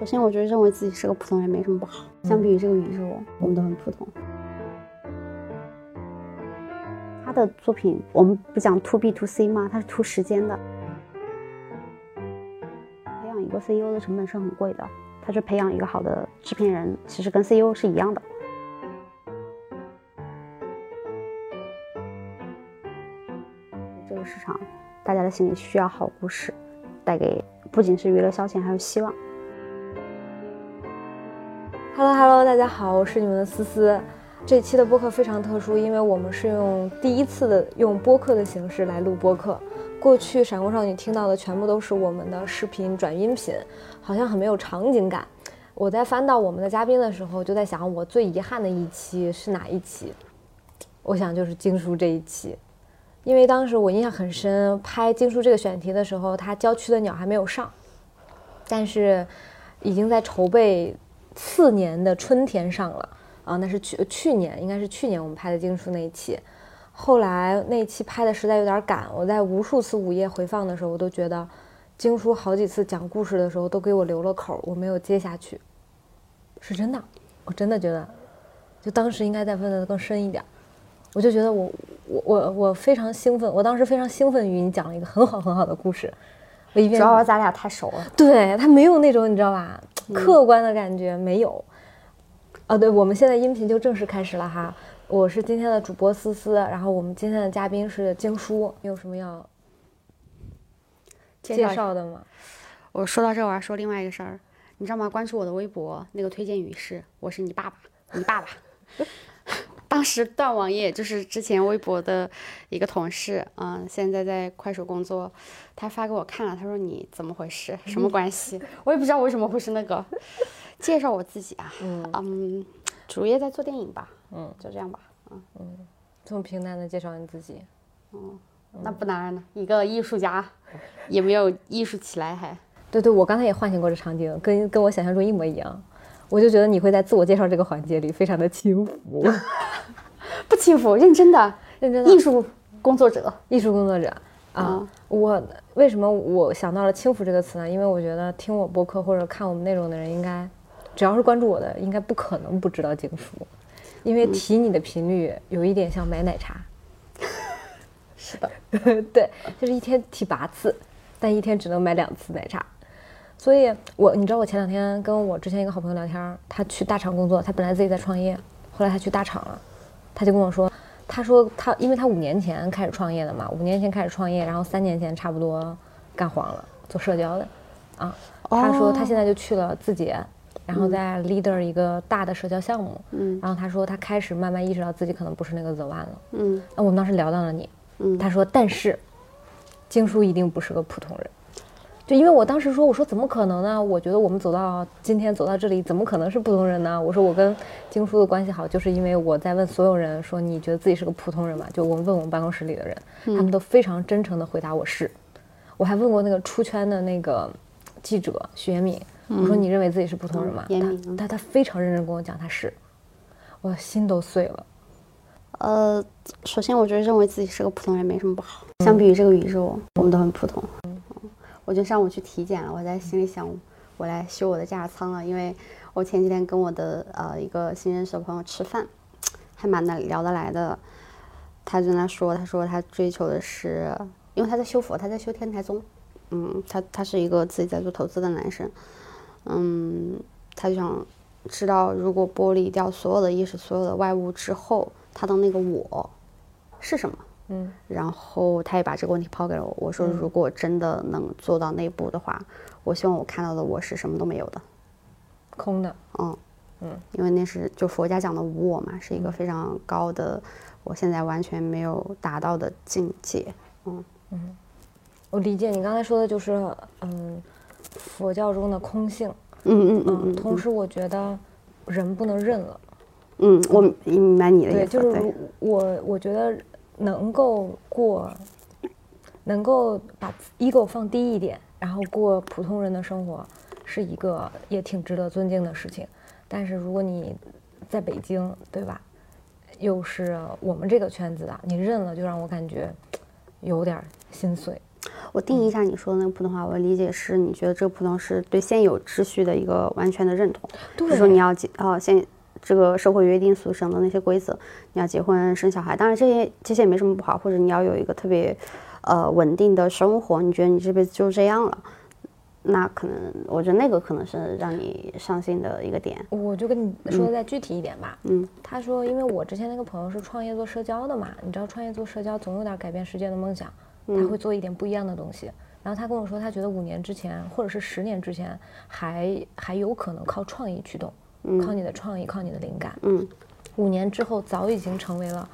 首先，我觉得认为自己是个普通人没什么不好。相比于这个宇宙，我们都很普通。他的作品，我们不讲 to B to C 吗？他是 to 时间的。培养一个 CEO 的成本是很贵的，他去培养一个好的制片人，其实跟 CEO 是一样的。这个市场，大家的心里需要好故事，带给不仅是娱乐消遣，还有希望。Hello Hello，大家好，我是你们的思思。这期的播客非常特殊，因为我们是用第一次的用播客的形式来录播客。过去闪光少女听到的全部都是我们的视频转音频，好像很没有场景感。我在翻到我们的嘉宾的时候，就在想，我最遗憾的一期是哪一期？我想就是经书这一期，因为当时我印象很深，拍经书这个选题的时候，它郊区的鸟还没有上，但是已经在筹备次年的春天上了。啊，那是去去年，应该是去年我们拍的经书那一期。后来那一期拍的实在有点赶，我在无数次午夜回放的时候，我都觉得经书好几次讲故事的时候都给我留了口，我没有接下去。是真的，我真的觉得，就当时应该再问的更深一点。我就觉得我我我我非常兴奋，我当时非常兴奋于你讲了一个很好很好的故事。主要是咱俩太熟了，对他没有那种你知道吧，客观的感觉没有。啊，对，我们现在音频就正式开始了哈。我是今天的主播思思，然后我们今天的嘉宾是江叔，你有什么要介绍的吗？我说到这，我要说另外一个事儿，你知道吗？关注我的微博，那个推荐语是“我是你爸爸，你爸爸”。当时断网页就是之前微博的一个同事，嗯，现在在快手工作，他发给我看了，他说你怎么回事？什么关系？我也不知道为什么会是那个。介绍我自己啊，嗯，主业在做电影吧，嗯，就这样吧，嗯嗯，这么平淡的介绍你自己，嗯，那不难呢，一个艺术家，也没有艺术起来还，对对，我刚才也唤醒过这场景，跟跟我想象中一模一样，我就觉得你会在自我介绍这个环节里非常的轻浮，不轻浮，认真的，认真的，艺术工作者，艺术工作者啊，我为什么我想到了轻浮这个词呢？因为我觉得听我播客或者看我们内容的人应该。只要是关注我的，应该不可能不知道轻浮，因为提你的频率有一点像买奶茶。是的，对，就是一天提八次，但一天只能买两次奶茶。所以，我你知道，我前两天跟我之前一个好朋友聊天，他去大厂工作，他本来自己在创业，后来他去大厂了，他就跟我说，他说他因为他五年前开始创业的嘛，五年前开始创业，然后三年前差不多干黄了，做社交的，啊，他说他现在就去了字节。然后在 leader 一个大的社交项目，嗯，然后他说他开始慢慢意识到自己可能不是那个 the one 了，嗯，那我们当时聊到了你，嗯，他说但是，经书一定不是个普通人，就因为我当时说我说怎么可能呢？我觉得我们走到今天走到这里，怎么可能是普通人呢？我说我跟经叔的关系好，就是因为我在问所有人说你觉得自己是个普通人吗？就我们问我们办公室里的人，他们都非常真诚的回答我是，我还问过那个出圈的那个记者徐延敏。我说你认为自己是普通人吗？他他他非常认真跟我讲他是，我心都碎了。呃，首先我觉得认为自己是个普通人没什么不好。相比于这个宇宙，我们都很普通。嗯，我就上午去体检了，我在心里想，我来修我的驾驶舱了，因为我前几天跟我的呃一个新认识的朋友吃饭，还蛮的聊得来的。他就在说，他说他追求的是，因为他在修佛，他在修天台宗。嗯，他他是一个自己在做投资的男生。嗯，他就想知道，如果剥离掉所有的意识、所有的外物之后，他的那个我是什么？嗯，然后他也把这个问题抛给了我。我说，如果真的能做到那步的话，我希望我看到的我是什么都没有的，空的。嗯。嗯，因为那是就佛家讲的无我嘛，是一个非常高的，我现在完全没有达到的境界。嗯。嗯，我理解你刚才说的就是嗯。佛教中的空性，嗯嗯嗯，同时我觉得人不能认了，嗯，我明白你的意思，对，就是我我觉得能够过，能够把 ego 放低一点，然后过普通人的生活，是一个也挺值得尊敬的事情。但是如果你在北京，对吧，又是我们这个圈子的，你认了就让我感觉有点心碎。我定义一下你说的那个普通话，我理解是你觉得这个普通是对现有秩序的一个完全的认同，比如说你要结啊现这个社会约定俗成的那些规则，你要结婚生小孩，当然这些这些也没什么不好，或者你要有一个特别呃稳定的生活，你觉得你这辈子就这样了。那可能，我觉得那个可能是让你伤心的一个点。我就跟你说的再具体一点吧。嗯，他说，因为我之前那个朋友是创业做社交的嘛，你知道创业做社交总有点改变世界的梦想，他会做一点不一样的东西。然后他跟我说，他觉得五年之前或者是十年之前还还有可能靠创意驱动，靠你的创意，靠你的灵感。嗯，五年之后早已经成为了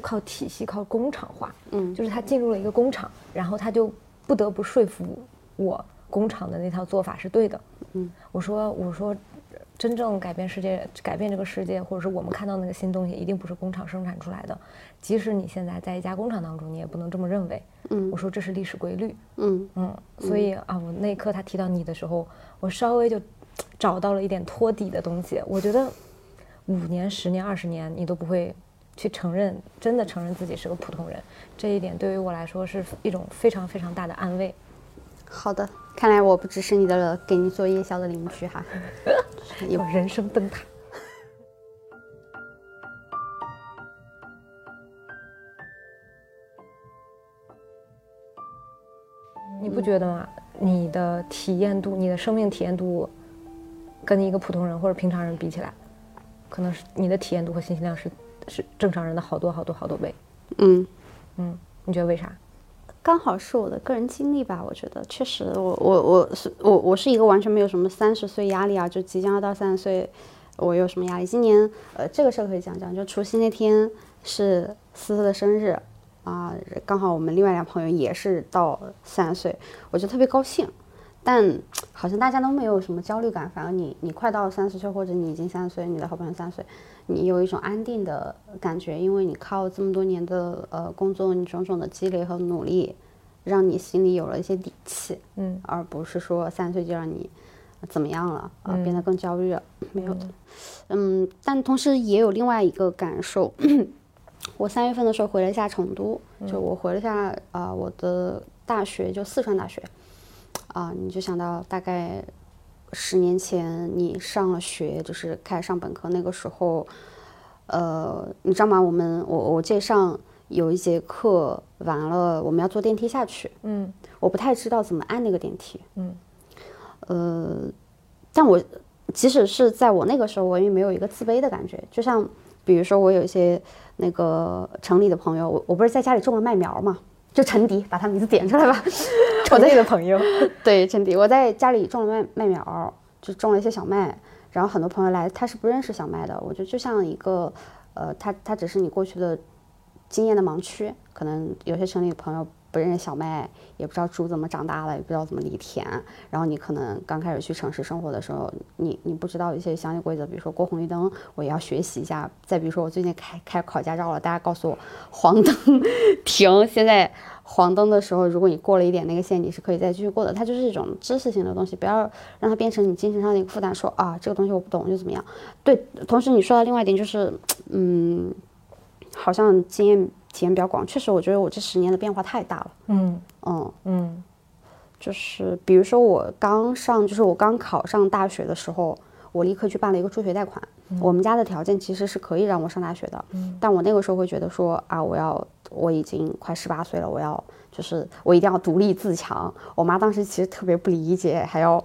靠体系、靠工厂化。嗯，就是他进入了一个工厂，然后他就不得不说服我。工厂的那套做法是对的，嗯，我说我说，真正改变世界、改变这个世界，或者是我们看到那个新东西，一定不是工厂生产出来的。即使你现在在一家工厂当中，你也不能这么认为。嗯，我说这是历史规律。嗯嗯，所以啊，我那一刻他提到你的时候，我稍微就找到了一点托底的东西。我觉得五年、十年、二十年，你都不会去承认，真的承认自己是个普通人，这一点对于我来说是一种非常非常大的安慰。好的。看来我不只是你的给你做夜宵的邻居哈，有人生灯塔。你不觉得吗？你的体验度，你的生命体验度，跟一个普通人或者平常人比起来，可能是你的体验度和信息量是是正常人的好多好多好多倍。嗯嗯，你觉得为啥？刚好是我的个人经历吧，我觉得确实，我我我是我我是一个完全没有什么三十岁压力啊，就即将要到三十岁，我有什么压力？今年呃这个事儿可以讲讲，就除夕那天是思思的生日啊，刚好我们另外两朋友也是到三十岁，我就特别高兴。但 好像大家都没有什么焦虑感，反而你你快到三十岁，或者你已经三十岁，你的好朋友三十岁，你有一种安定的感觉，因为你靠这么多年的呃工作，你种种的积累和努力，让你心里有了一些底气，嗯，而不是说三十岁就让你怎么样了啊，变得更焦虑了，没有的，嗯，但同时也有另外一个感受，我三月份的时候回了一下成都，就我回了一下啊我的大学，就四川大学。啊，你就想到大概十年前你上了学，就是开始上本科那个时候，呃，你知道吗？我们我我记得上有一节课完了，我们要坐电梯下去。嗯，我不太知道怎么按那个电梯。嗯，呃，但我即使是在我那个时候，我也没有一个自卑的感觉。就像比如说，我有一些那个城里的朋友，我我不是在家里种了麦苗嘛。就陈迪，把他名字点出来吧。我那个朋友，对陈迪，我在家里种了麦麦苗，就种了一些小麦。然后很多朋友来，他是不认识小麦的。我觉得就像一个，呃，他他只是你过去的经验的盲区。可能有些城里的朋友。不认识小麦，也不知道猪怎么长大了，也不知道怎么犁田。然后你可能刚开始去城市生活的时候，你你不知道一些相应规则，比如说过红绿灯，我也要学习一下。再比如说我最近开开考驾照了，大家告诉我黄灯 停。现在黄灯的时候，如果你过了一点那个线，你是可以再继续过的。它就是一种知识性的东西，不要让它变成你精神上的一个负担。说啊，这个东西我不懂就怎么样。对，同时你说到另外一点就是，嗯，好像经验。体验比较广，确实，我觉得我这十年的变化太大了。嗯嗯嗯，就是比如说我刚上，就是我刚考上大学的时候，我立刻去办了一个助学贷款。我们家的条件其实是可以让我上大学的，但我那个时候会觉得说啊，我要我已经快十八岁了，我要就是我一定要独立自强。我妈当时其实特别不理解，还要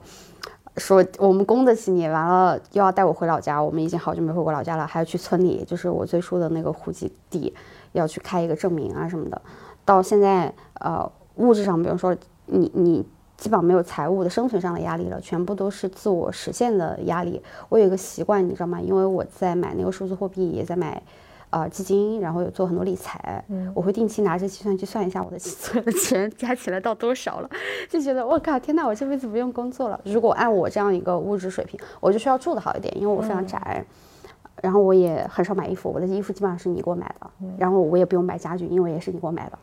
说我们供得起你，完了又要带我回老家。我们已经好久没回过老家了，还要去村里，就是我最初的那个户籍地。要去开一个证明啊什么的，到现在呃物质上，比如说你你基本上没有财务的生存上的压力了，全部都是自我实现的压力。我有一个习惯，你知道吗？因为我在买那个数字货币，也在买啊基金，然后有做很多理财，我会定期拿着计算机算一下我的 所有的钱加起来到多少了，就觉得我靠天呐，我这辈子不用工作了。如果按我这样一个物质水平，我就需要住的好一点，因为我非常宅。然后我也很少买衣服，我的衣服基本上是你给我买的。然后我也不用买家具，因为也是你给我买的。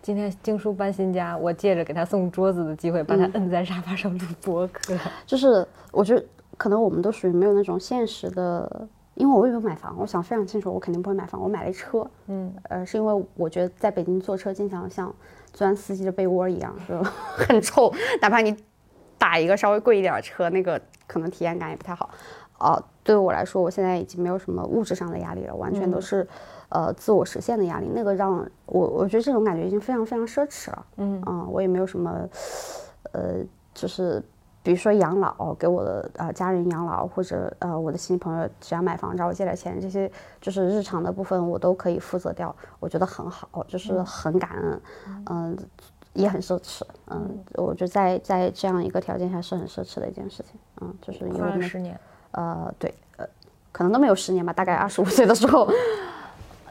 今天静书搬新家，我借着给他送桌子的机会，把他摁在沙发上录播客。就是我觉得可能我们都属于没有那种现实的因为我也没有买房，我想非常清楚，我肯定不会买房。我买了一车，嗯，呃，是因为我觉得在北京坐车经常像钻司机的被窝一样，就 很臭，哪怕你打一个稍微贵一点的车，那个可能体验感也不太好。哦、对我来说，我现在已经没有什么物质上的压力了，完全都是、呃自我实现的压力。那个让我我觉得这种感觉已经非常非常奢侈了。嗯我也没有什么呃，就是比如说养老，给我的呃家人养老，或者呃我的亲戚朋友只要买房找我借点钱，这些就是日常的部分我都可以负责掉，我觉得很好，就是很感恩，嗯、也很奢侈，嗯，我觉得在在这样一个条件下是很奢侈的一件事情，嗯，就是因为花我们了十年，呃，对，呃，可能都没有十年吧，大概二十五岁的时候，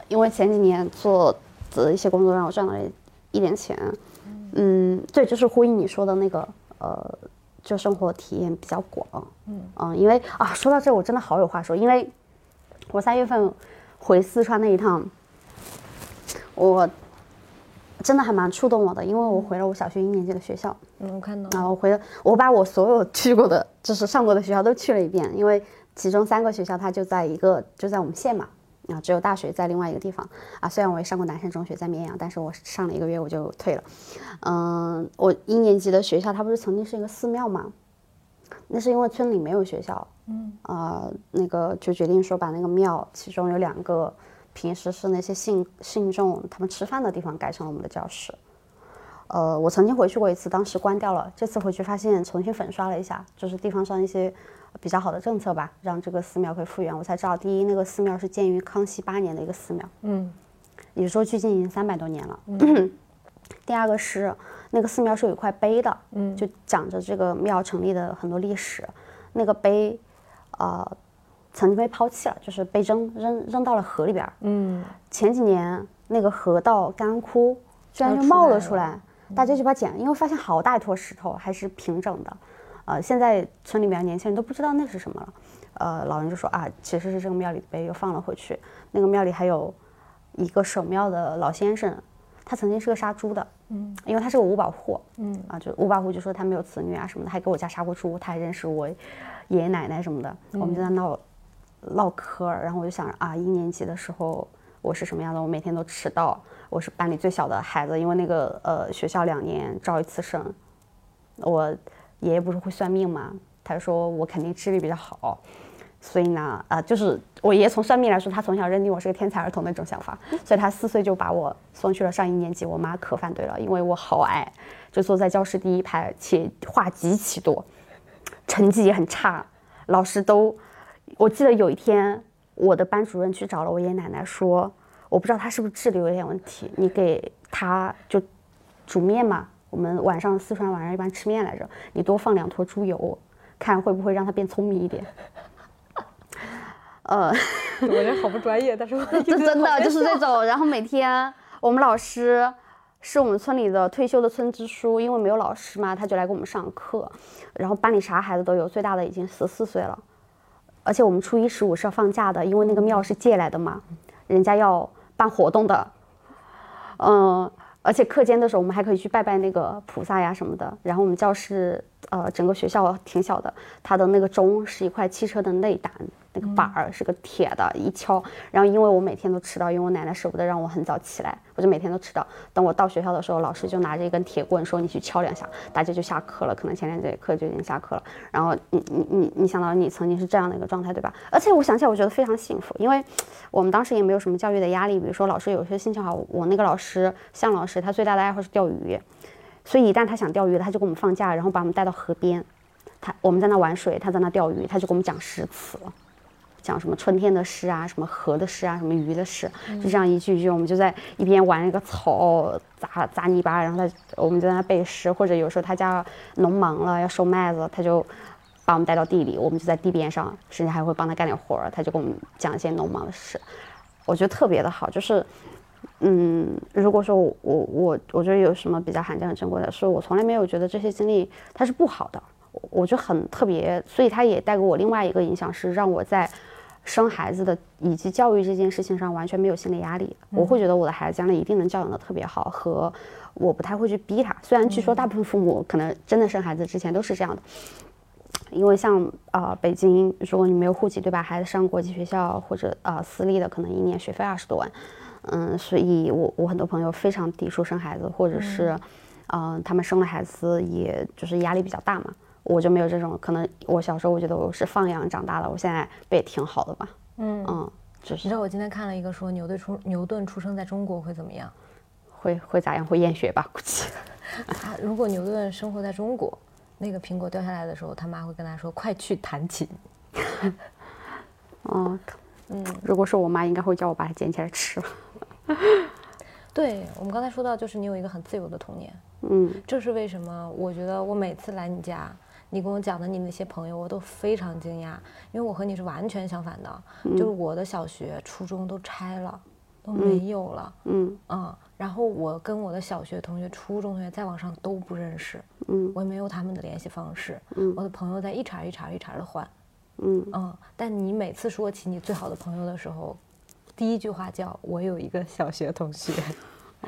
因为前几年做的一些工作让我赚到了一点钱，嗯，对，就是呼应你说的那个，呃，就生活体验比较广，嗯。因为啊，说到这我真的好有话说，因为我三月份回四川那一趟，我真的还蛮触动我的，因为我回了我小学一年级的学校，嗯，我看到然后我回了，我把我所有去过的，就是上过的学校都去了一遍，因为其中三个学校它就在一个就在我们县嘛，啊，只有大学在另外一个地方啊。虽然我也上过南山中学在绵阳，但是我上了一个月我就退了。嗯，我一年级的学校它不是曾经是一个寺庙嘛，那是因为村里没有学校，嗯，啊，那个就决定说把那个庙其中有两个平时是那些信信众他们吃饭的地方改成了我们的教室。呃，我曾经回去过一次，当时关掉了。这次回去发现重新粉刷了一下，就是地方上一些比较好的政策吧，让这个寺庙可以复原。我才知道，第一，那个寺庙是建于康熙八年的一个寺庙，嗯也就是说距今已经三百多年了。第二个是那个寺庙是有一块碑的，嗯就讲着这个庙成立的很多历史。那个碑，呃，曾经被抛弃了，就是被扔扔扔到了河里边儿。嗯前几年那个河道干枯，居然就冒了来出来，大家就把捡，因为发现好大一坨石头，还是平整的。呃，现在村里面的年轻人都不知道那是什么了。呃，老人就说啊，其实是这个庙里的碑，又放了回去。那个庙里还有一个守庙的老先生，他曾经是个杀猪的，嗯，因为他是个五保户，嗯啊，就五保户就说他没有子女啊什么的，还给我家杀过猪，他还认识我爷爷奶奶什么的，我们就在那闹唠嗑，然后我就想着啊，一年级的时候我是什么样的？我每天都迟到，我是班里最小的孩子，因为那个呃学校两年招一次生，我爷爷不是会算命嘛，他说我肯定智力比较好，所以呢，呃，就是我爷爷从算命来说，他从小认定我是个天才儿童那种想法，所以他四岁就把我送去了上一年级。我妈可反对了，因为我好矮，就坐在教室第一排，且话极其多，成绩也很差，老师都，我记得有一天，我的班主任去找了我爷爷奶奶说，我不知道他是不是智力有点问题，你给他就煮面嘛，我们晚上四川晚上一般吃面来着，你多放两坨猪油，看会不会让他变聪明一点。呃，我觉得好不专业，但是我 这真的就是这种。然后每天我们老师是我们村里的退休的村支书，因为没有老师嘛，他就来给我们上课。然后班里啥孩子都有，最大的已经十四岁了。而且我们初一十五是要放假的，因为那个庙是借来的嘛，人家要办活动的。嗯，而且课间的时候我们还可以去拜拜那个菩萨呀什么的。然后我们教室呃整个学校挺小的，它的那个钟是一块汽车的内胆，那个板儿是个铁的，一敲。然后因为我每天都迟到，因为我奶奶舍不得让我很早起来，我就每天都迟到。等我到学校的时候，老师就拿着一根铁棍说你去敲两下，大家就下课了。可能前两节课就已经下课了。然后你你你你想到你曾经是这样的一个状态，对吧？而且我想起来，我觉得非常幸福，因为 我们当时也没有什么教育的压力，比如说老师有些心情好，我那个老师向老师他最大的爱好是钓鱼，所以一旦他想钓鱼，他就给我们放假，然后把我们带到河边，他我们在那玩水，他在那钓鱼，他就给我们讲诗词。讲什么春天的诗啊，什么河的诗啊，什么鱼的诗，就这样一句一句，我们就在一边玩那个草砸砸泥巴，然后他我们就在那背诗，或者有时候他家农忙了要收麦子，他就把我们带到地里，我们就在地边上，甚至还会帮他干点活儿，他就给我们讲一些农忙的事，我觉得特别的好，就是。嗯，如果说我我我我觉得有什么比较罕见的珍贵的，是我从来没有觉得这些经历它是不好的，我我觉得很特别，所以它也带给我另外一个影响，是让我在生孩子的以及教育这件事情上完全没有心理压力。我会觉得我的孩子将来一定能教养的特别好，和我不太会去逼他。虽然据说大部分父母可能真的生孩子之前都是这样的，因为像呃北京，如果你没有户籍，对吧？孩子上国际学校或者呃私立的，可能一年学费二十多万。嗯，所以我我很多朋友非常抵触生孩子，或者是，嗯，他们生了孩子，也就是压力比较大嘛。我就没有这种，可能我小时候我觉得我是放养长大的，我现在不也挺好的吧？嗯嗯，你知道我今天看了一个说牛顿出牛顿出生在中国会怎么样？会会咋样？会厌学吧？估计。他如果牛顿生活在中国，那个苹果掉下来的时候，他妈会跟他说：“快去弹琴。”哦，嗯，如果是我妈，应该会叫我把它捡起来吃。对我们刚才说到，就是你有一个很自由的童年。嗯，这是为什么？我觉得我每次来你家，你跟我讲的你那些朋友，我都非常惊讶，因为我和你是完全相反的。就是我的小学、初中都拆了，都没有了。嗯嗯，然后我跟我的小学同学、初中同学再往上都不认识。嗯，我也没有他们的联系方式。嗯，我的朋友在一茬一茬一茬的换。嗯嗯，但你每次说起你最好的朋友的时候。第一句话叫我有一个小学同学，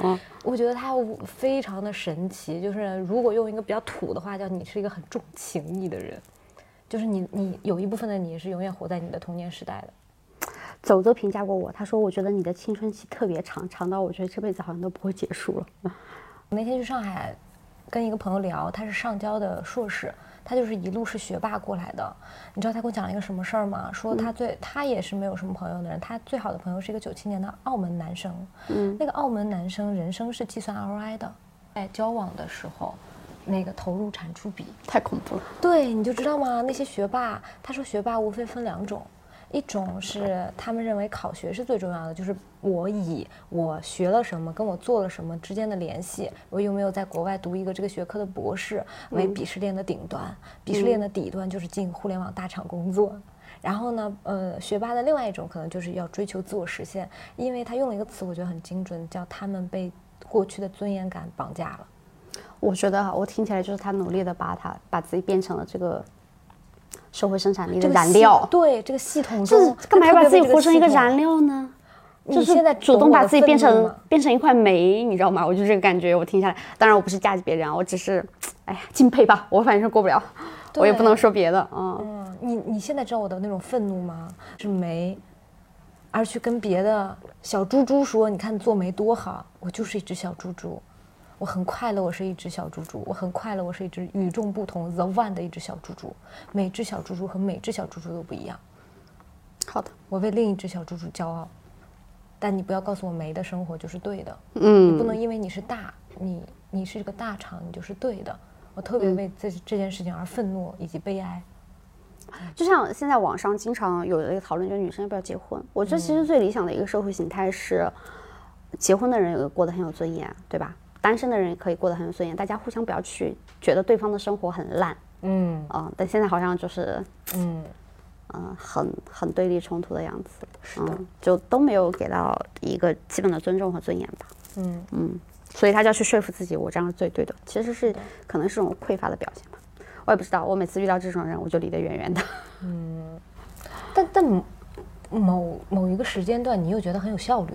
嗯，我觉得他非常的神奇。就是如果用一个比较土的话，叫你是一个很重情义的人，就是你你有一部分的你是永远活在你的童年时代的。走走评价过我，他说我觉得你的青春期特别长，长到我觉得这辈子好像都不会结束了。我那天去上海跟一个朋友聊，他是上交的硕士。他就是一路是学霸过来的，你知道他给我讲了一个什么事儿吗？说他最他也是没有什么朋友的人，他最好的朋友是一个九七年的澳门男生。嗯，那个澳门男生人生是计算 ROI 的，在交往的时候，那个投入产出比太恐怖了。对，你就知道吗？那些学霸，他说学霸无非分两种。一种是他们认为考学是最重要的，就是我以我学了什么跟我做了什么之间的联系，我有没有在国外读一个这个学科的博士为鄙视链的顶端，鄙视链的底端就是进互联网大厂工作。然后呢，呃，学霸的另外一种可能就是要追求自我实现，因为他用了一个词，我觉得很精准，叫他们被过去的尊严感绑架了。我觉得我听起来就是他努力的把他把自己变成了这个。社会生产力的燃料，对这个系统中，干嘛要把自己活成一个燃料呢？就是主动把自己变成变成一块煤，你知道吗？我就这个感觉，我听下来，当然我不是嫁给别人啊，我只是，哎呀，敬佩吧。我反正是过不了，我也不能说别的。嗯，你你现在知道我的那种愤怒吗？是煤，而去跟别的小猪猪说，你看做煤多好，我就是一只小猪猪。我很快乐，我是一只小猪猪。我很快乐，我是一只与众不同 The One 的一只小猪猪。每只小猪猪和每只小猪猪都不一样。好的，我为另一只小猪猪骄傲。但你不要告诉我没的生活就是对的。嗯。你不能因为你是大，你你是一个大厂，你就是对的。我特别为这这件事情而愤怒以及悲哀。就像现在网上经常有一个讨论，就是女生要不要结婚？我觉得其实最理想的一个社会形态是，结婚的人有过得很有尊严，对吧？单身的人也可以过得很有尊严，大家互相不要去觉得对方的生活很烂，嗯。啊，但现在好像就是，嗯。嗯，很很对立冲突的样子，嗯，就都没有给到一个基本的尊重和尊严吧，嗯。嗯，所以他就要去说服自己，我这样是最对的，其实是可能是种匮乏的表现吧，我也不知道，我每次遇到这种人，我就离得远远的，嗯，但但某某一个时间段，你又觉得很有效率，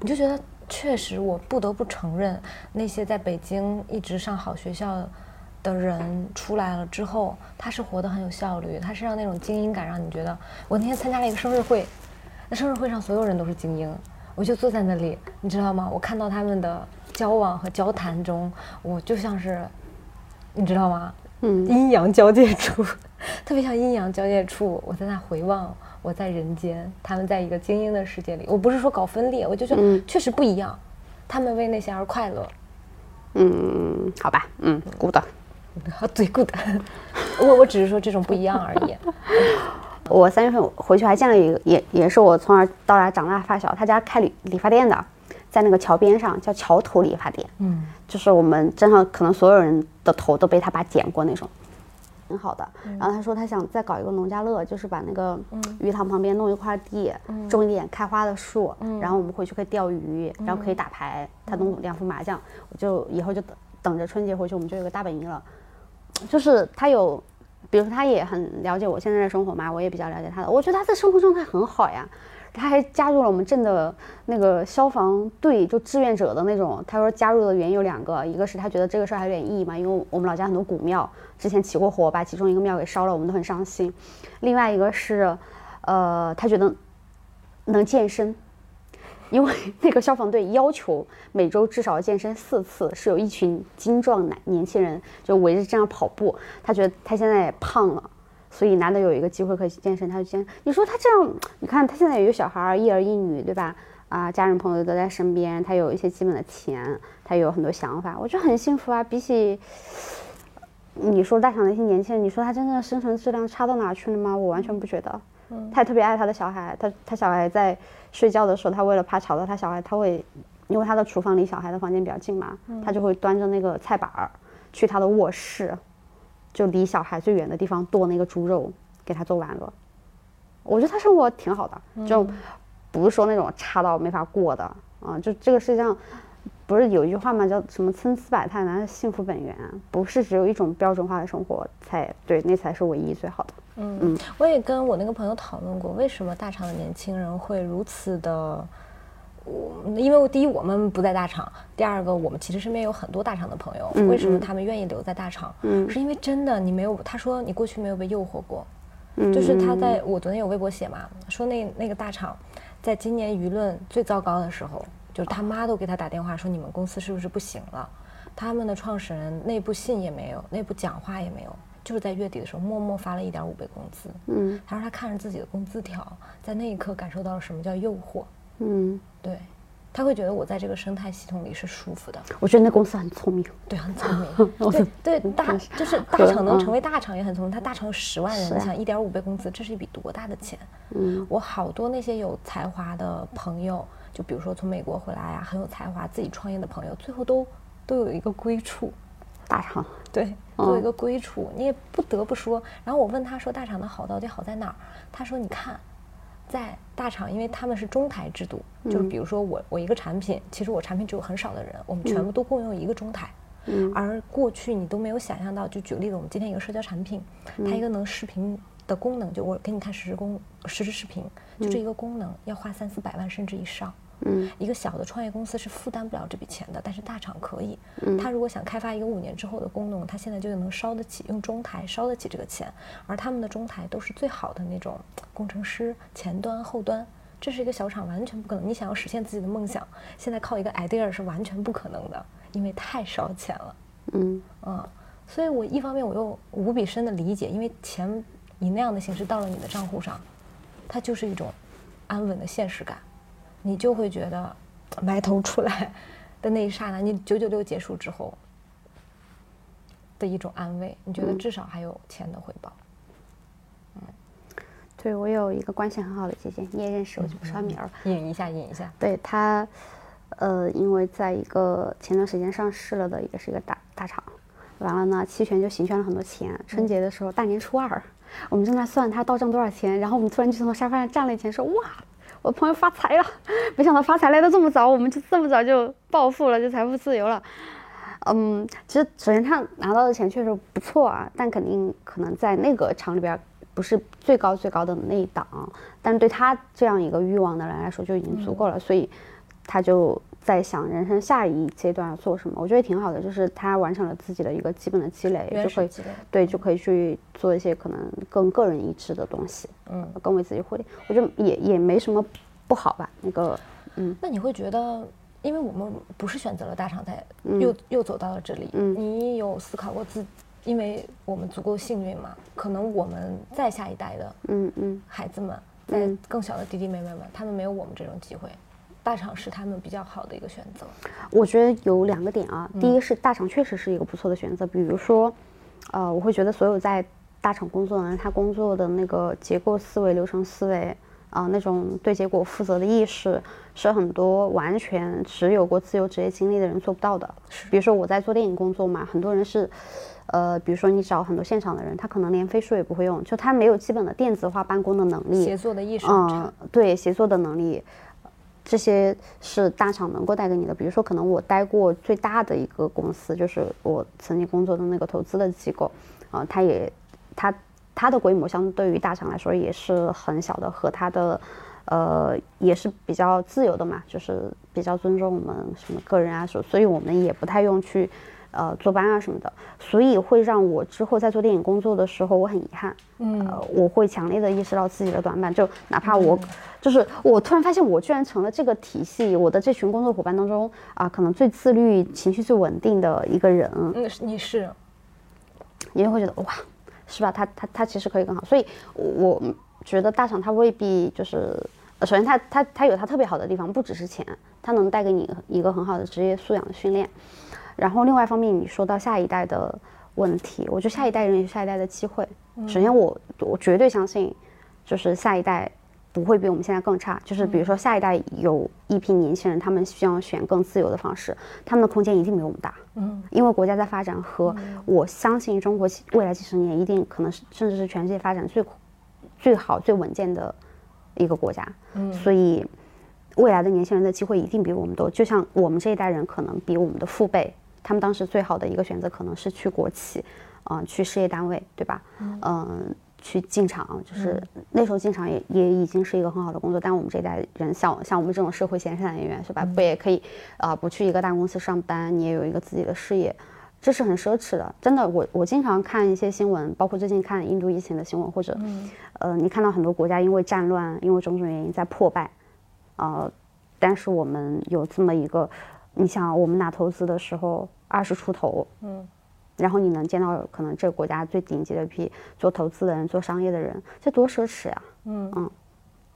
你就觉得。确实，我不得不承认，那些在北京一直上好学校的人出来了之后，他是活得很有效率，他身上那种精英感让你觉得。我那天参加了一个生日会，那生日会上所有人都是精英，我就坐在那里，你知道吗？我看到他们的交往和交谈中，我就像是，你知道吗？嗯，阴阳交界处，特别像阴阳交界处，我在那回望。我在人间，他们在一个精英的世界里。我不是说搞分裂，我就觉得确实不一样。他们为那些而快乐。嗯，好吧，嗯，good，对，good。我我只是说这种不一样而已。我三月份回去还见了一个，也也是我从小到大长大发小，他家开理理发店的，在那个桥边上，叫桥头理发店。嗯，就是我们镇上可能所有人的头都被他爸剪过那种。挺好的，然后他说他想再搞一个农家乐，就是把那个鱼塘旁边弄一块地，种一点开花的树，然后我们回去可以钓鱼，然后可以打牌，他弄两副麻将，我就以后就等等着春节回去，我们就有个大本营了。就是他有，比如说他也很了解我现在的生活嘛，我也比较了解他的，我觉得他的生活状态很好呀。他还加入了我们镇的那个消防队，就志愿者的那种。他说加入的原因有两个，一个是他觉得这个事儿还有点意义嘛，因为我们老家很多古庙之前起过火，把其中一个庙给烧了，我们都很伤心。另外一个是，呃，他觉得能健身。因为那个消防队要求每周至少健身四次，是有一群精壮男年轻人就围着这样跑步。他觉得他现在也胖了，所以难得有一个机会可以健身，他就健。你说他这样，你看他现在有小孩儿，一儿一女，对吧？啊，家人朋友都在身边，他有一些基本的钱，他有很多想法，我觉得很幸福啊。比起你说大厂那些年轻人，你说他真正的生存质量差到哪去了吗？我完全不觉得。他也特别爱他的小孩，他他小孩在睡觉的时候，他为了怕吵到他小孩，他会，因为他的厨房离小孩的房间比较近嘛，他就会端着那个菜板儿去他的卧室，就离小孩最远的地方剁那个猪肉给他做完了。我觉得他生活挺好的，就不是说那种差到没法过的啊，就这个世界上。不是有一句话吗？叫什么“参差百态，难是幸福本源”？不是只有一种标准化的生活才对，那才是唯一最好的。嗯嗯，我也跟我那个朋友讨论过，为什么大厂的年轻人会如此的？我因为第一我们不在大厂，第二个我们其实身边有很多大厂的朋友，为什么他们愿意留在大厂？嗯，是因为真的你没有，他说你过去没有被诱惑过，就是他在我昨天有微博写嘛，说那那个大厂在今年舆论最糟糕的时候。就是他妈都给他打电话说你们公司是不是不行了？他们的创始人内部信也没有，内部讲话也没有，就是在月底的时候默默发了一点五倍工资。嗯，他说他看着自己的工资条，在那一刻感受到了什么叫诱惑。嗯，对，他会觉得我在这个生态系统里是舒服的。我觉得那公司很聪明，对，很聪明。对对，大就是大厂能成为大厂也很聪明。他大厂有十万人，你想一点五倍工资，这是一笔多大的钱？嗯，我好多那些有才华的朋友。就比如说从美国回来呀，很有才华、自己创业的朋友，最后都都有一个归处，大厂。对，都有一个归处。你也不得不说。然后我问他说：“大厂的好到底好在哪儿？”他说：“你看，在大厂，因为他们是中台制度，就是比如说我我一个产品，其实我产品只有很少的人，我们全部都共用一个中台。嗯。而过去你都没有想象到，就举个例子，我们今天一个社交产品，它一个能视频的功能，就我给你看实时功实时视频，就这一个功能要花三四百万甚至以上。嗯，一个小的创业公司是负担不了这笔钱的，但是大厂可以。嗯，他如果想开发一个五年之后的功能，他现在就能烧得起，用中台烧得起这个钱。而他们的中台都是最好的那种工程师，前端、后端，这是一个小厂完全不可能。你想要实现自己的梦想，现在靠一个 idea 是完全不可能的，因为太烧钱了。嗯嗯，所以我一方面我又无比深的理解，因为钱以那样的形式到了你的账户上，它就是一种安稳的现实感。你就会觉得埋头出来的那一刹那，你九九六结束之后的一种安慰，你觉得至少还有钱的回报。嗯，对我有一个关系很好的姐姐，你也认识，我就不说名了。引一下，引一下。对她，呃，因为在一个前段时间上市了的，也是一个大大厂，完了呢，期权就行权了很多钱。春节的时候，大年初二，我们正在算他到账多少钱，然后我们突然就从沙发上站了起来，说：“哇！”我朋友发财了，没想到发财来的这么早，我们就这么早就暴富了，就财富自由了。嗯，其实首先他拿到的钱确实不错啊，但肯定可能在那个厂里边不是最高最高的那一档，但对他这样一个欲望的人来说就已经足够了，所以他就。在想人生下一阶段要做什么，我觉得挺好的，就是他完成了自己的一个基本的积累，就可以对，就可以去做一些可能更个人意志的东西，嗯，更为自己获利，我觉得也也没什么不好吧。那个，嗯，那你会觉得，因为我们不是选择了大厂，在又又走到了这里，嗯，你有思考过自，因为我们足够幸运嘛，可能我们再下一代的，嗯嗯，孩子们，在更小的弟弟妹妹们，他们没有我们这种机会。大厂是他们比较好的一个选择，我觉得有两个点啊。第一是大厂确实是一个不错的选择，比如说，呃，我会觉得所有在大厂工作的人，他工作的那个结构思维、流程思维啊，那种对结果负责的意识，是很多完全只有过自由职业经历的人做不到的。比如说我在做电影工作嘛，很多人是，呃，比如说你找很多现场的人，他可能连飞书也不会用，就他没有基本的电子化办公的能力，协作的意识嗯，对，协作的能力。这些是大厂能够带给你的，比如说，可能我待过最大的一个公司，就是我曾经工作的那个投资的机构，啊，它也，它它的规模相对于大厂来说也是很小的，和它的，呃，也是比较自由的嘛，就是比较尊重我们什么个人啊，所所以我们也不太用去。呃，坐班啊什么的，所以会让我之后在做电影工作的时候，我很遗憾。嗯，呃，我会强烈的意识到自己的短板，就哪怕我，就是我突然发现我居然成了这个体系，我的这群工作伙伴当中啊，可能最自律、情绪最稳定的一个人。嗯，你是，你就会觉得哇，是吧？他他他其实可以更好。所以我觉得大厂它未必就是，首先它它它有它特别好的地方，不只是钱，它能带给你一个很好的职业素养的训练。然后另外一方面，你说到下一代的问题，我觉得下一代人有下一代的机会。首先，我我绝对相信，就是下一代不会比我们现在更差。就是比如说，下一代有一批年轻人，他们需要选更自由的方式，他们的空间一定没我们大。嗯，因为国家在发展，和我相信中国未来几十年一定可能是甚至是全世界发展最最好、最稳健的一个国家。嗯，所以未来的年轻人的机会一定比我们多。就像我们这一代人，可能比我们的父辈。他们当时最好的一个选择可能是去国企，嗯，去事业单位，对吧？嗯，去进厂，就是那时候进厂也也已经是一个很好的工作。但我们这一代人，像像我们这种社会闲散人员，是吧？不也可以啊？不去一个大公司上班，你也有一个自己的事业，这是很奢侈的。真的，我我经常看一些新闻，包括最近看印度疫情的新闻，或者，呃，你看到很多国家因为战乱，因为种种原因在破败，呃，但是我们有这么一个。你想，我们拿投资的时候二十出头，嗯，然后你能见到可能这个国家最顶级的一批做投资的人、做商业的人，这多奢侈呀，嗯嗯。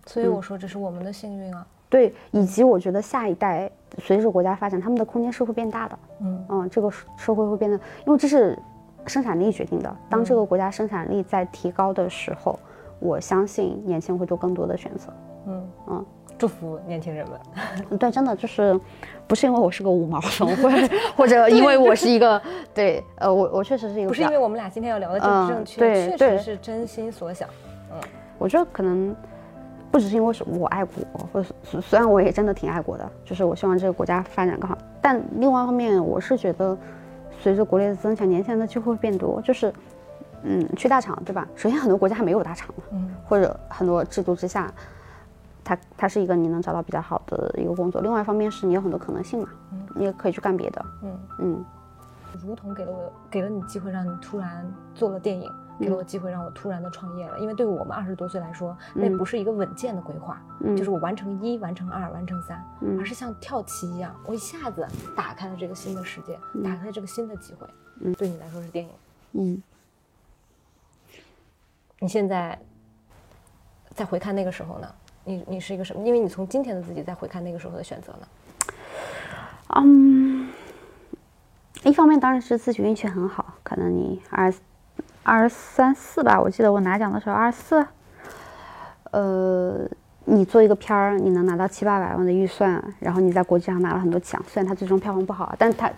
所以我说这是我们的幸运啊。对，以及我觉得下一代随着国家发展，他们的空间是会变大的，嗯嗯，这个社会会变得，因为这是生产力决定的。当这个国家生产力在提高的时候，我相信年轻人会做更多的选择，嗯嗯。祝福年轻人们。对，真的就是，不是因为我是个五毛怂，或者 或者因为我是一个，对，呃，我我确实是一个，不是因为我们俩今天要聊的政治正确，确实是真心所想。嗯，我觉得可能不只是因为是我爱国，或者虽然我也真的挺爱国的，就是我希望这个国家发展更好。但另外一方面，我是觉得随着国内的增强，年轻人的机会会变多，就是嗯，去大厂，对吧？首先很多国家还没有大厂嘛，嗯，或者很多制度之下。它它是一个你能找到比较好的一个工作，另外一方面是你有很多可能性嘛，你也可以去干别的，嗯。嗯，如同给了我给了你机会，让你突然做了电影，给了我机会让我突然的创业了，因为对于我们二十多岁来说，那不是一个稳健的规划，就是我完成一，完成二，完成三，而是像跳棋一样，我一下子打开了这个新的世界，打开了这个新的机会，嗯，对你来说是电影，嗯，你现在再回看那个时候呢？你你是一个什么？因为你从今天的自己再回看那个时候的选择呢？嗯，一方面当然是自己运气很好，可能你二二十三四吧，我记得我拿奖的时候二十四。呃，你做一个片儿，你能拿到七八百万的预算，然后你在国际上拿了很多奖，虽然它最终票房不好，但它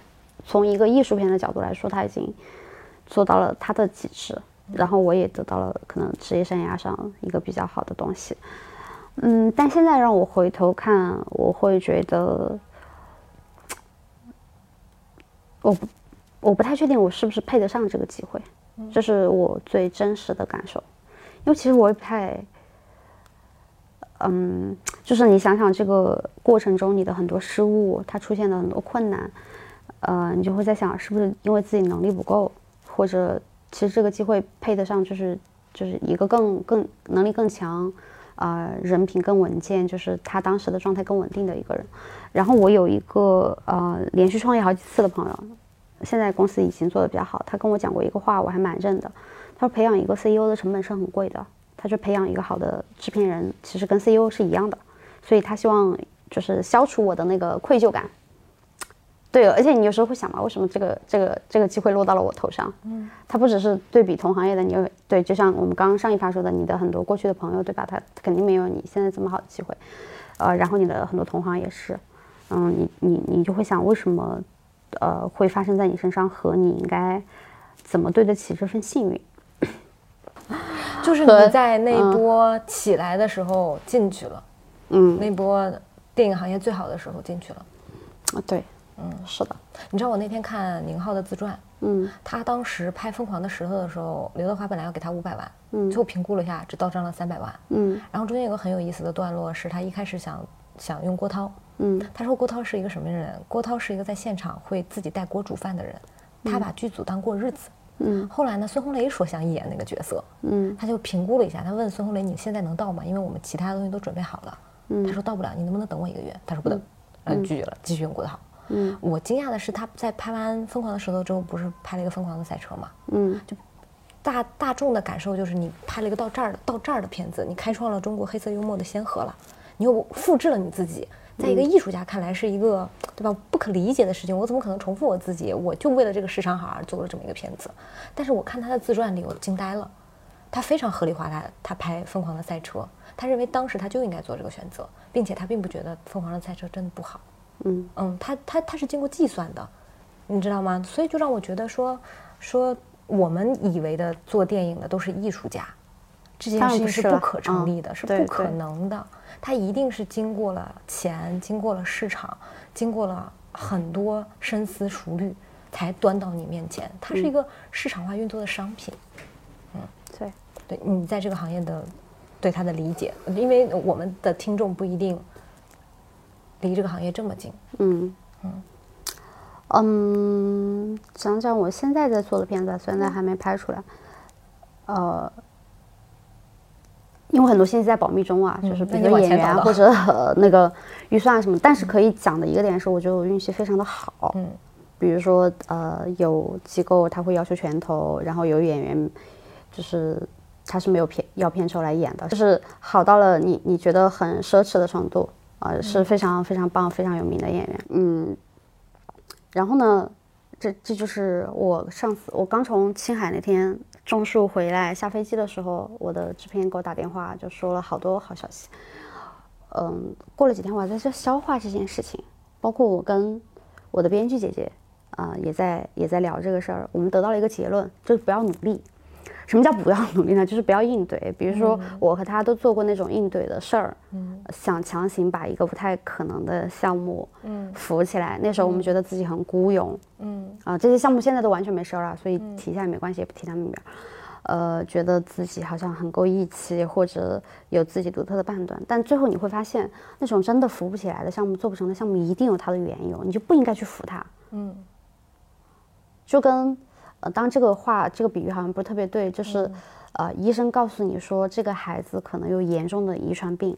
从一个艺术片的角度来说，它已经做到了它的极致。然后我也得到了可能职业生涯上一个比较好的东西。嗯，但现在让我回头看，我会觉得，我不，我不太确定我是不是配得上这个机会，这是我最真实的感受。因为其实我也不太，嗯，就是你想想这个过程中你的很多失误，它出现的很多困难，呃，你就会在想是不是因为自己能力不够，或者其实这个机会配得上，就是就是一个更更能力更强。呃，人品更稳健，就是他当时的状态更稳定的一个人。然后我有一个呃连续创业好几次的朋友，现在公司已经做的比较好。他跟我讲过一个话，我还蛮认的。他说培养一个 CEO 的成本是很贵的，他说培养一个好的制片人其实跟 CEO 是一样的，所以他希望就是消除我的那个愧疚感。对，而且你有时候会想嘛，为什么这个这个这个机会落到了我头上？嗯，它不只是对比同行业的，你有对，就像我们刚刚上一发说的，你的很多过去的朋友，对吧？他肯定没有你现在这么好的机会，呃，然后你的很多同行也是，嗯，你你你就会想，为什么呃会发生在你身上，和你应该怎么对得起这份幸运？就是你在那波起来的时候进去了，嗯，那波电影行业最好的时候进去了，啊，对。嗯，是的。你知道我那天看宁浩的自传，嗯他当时拍《疯狂的石头》的时候，刘德华本来要给他五百万，嗯最后评估了一下，只到账了三百万。嗯然后中间有个很有意思的段落，是他一开始想想用郭涛，嗯他说郭涛是一个什么人？郭涛是一个在现场会自己带锅煮饭的人，他把剧组当过日子。嗯后来呢，孙红雷说想演那个角色，嗯他就评估了一下，他问孙红雷：“你现在能到吗？因为我们其他东西都准备好了。”嗯他说：“到不了，你能不能等我一个月？”他说：“不等。”然后拒绝了，继续用郭涛。嗯我惊讶的是，他在拍完《疯狂的石头》之后，不是拍了一个《疯狂的赛车》吗？嗯大大众的感受就是，你拍了一个到这儿的到这儿的片子，你开创了中国黑色幽默的先河了，你又复制了你自己，在一个艺术家看来是一个对吧不可理解的事情。我怎么可能重复我自己？我就为了这个市场好而做了这么一个片子。但是我看他的自传里，我惊呆了，他非常合理化他他拍《疯狂的赛车》，他认为当时他就应该做这个选择，并且他并不觉得《疯狂的赛车》真的不好。嗯嗯，他他他是经过计算的，你知道吗？所以就让我觉得说说我们以为的做电影的都是艺术家，这件事情是不可成嗯立的，是对不可能的。他一定是经过了钱，经过了市场，经过了很多深思熟虑，才端到你面前。它是一个市场化运作的商品。嗯对，对你在这个行业的对它的理解，因为我们的听众不一定离这个行业这么近。嗯嗯，讲讲我现在在做的片子，虽然还没拍出来，呃，因为很多信息在保密中啊，就是比如演员或者、呃、那个预算啊什么，但是可以讲的一个点是，我觉得我运气非常的好。嗯比如说呃，有机构他会要求全投，然后有演员就是他是没有片要片酬来演的，就是好到了你你觉得很奢侈的程度，呃，是非常非常棒、非常有名的演员，嗯。然后呢，这这就是我上次我刚从青海那天种树回来，下飞机的时候，我的制片给我打电话，就说了好多好消息。嗯，过了几天我还在这消化这件事情，包括我跟我的编剧姐姐啊、也在也在聊这个事儿。我们得到了一个结论，就是不要努力。什么叫不要努力呢？就是不要应对。比如说，我和他都做过那种应对的事儿，嗯想强行把一个不太可能的项目嗯扶起来。那时候我们觉得自己很孤勇嗯啊、这些项目现在都完全没事儿了，所以提一下也没关系，也不提他们名儿。呃，觉得自己好像很够义气，或者有自己独特的判断，但最后你会发现，那种真的扶不起来的项目、做不成的项目，一定有它的缘由，你就不应该去扶它。嗯就跟呃，当这个话这个比喻好像不是特别对，就是、呃，医生告诉你说这个孩子可能有严重的遗传病，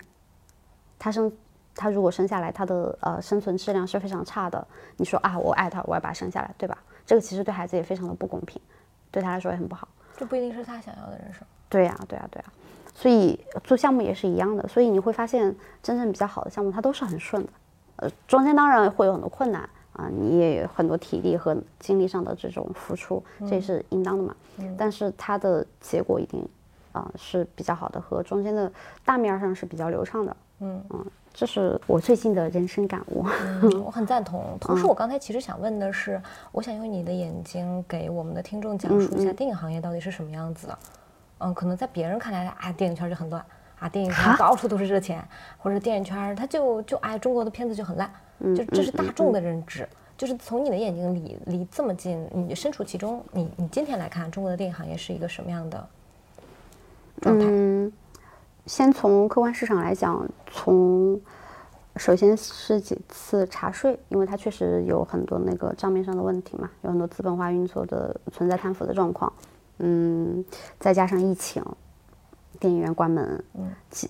他生他如果生下来他的呃生存质量是非常差的，你说啊我爱他，我要把他生下来，对吧？这个其实对孩子也非常的不公平，对他来说也很不好。这不一定是他想要的人生。对呀、对呀、对呀、所以做项目也是一样的，所以你会发现真正比较好的项目它都是很顺的，呃，中间当然会有很多困难啊，你也有很多体力和精力上的这种付出，这也是应当的嘛。但是它的结果一定啊、是比较好的，和中间的大面儿上是比较流畅的。嗯这是我最近的人生感悟。嗯，我很赞同。同时，我刚才其实想问的是，我想用你的眼睛给我们的听众讲述一下电影行业到底是什么样子的。嗯，可能在别人看来啊，电影圈就很乱啊，电影圈到处都是热钱，或者电影圈它就就哎，中国的片子就很烂，就这是大众的认知。就是从你的眼睛里离这么近，你身处其中，你你今天来看中国的电影行业是一个什么样的状态？嗯，先从客观市场来讲，从首先是几次查税，因为它确实有很多那个账面上的问题嘛，有很多资本化运作的存在贪腐的状况。嗯，再加上疫情，电影院关门，嗯，其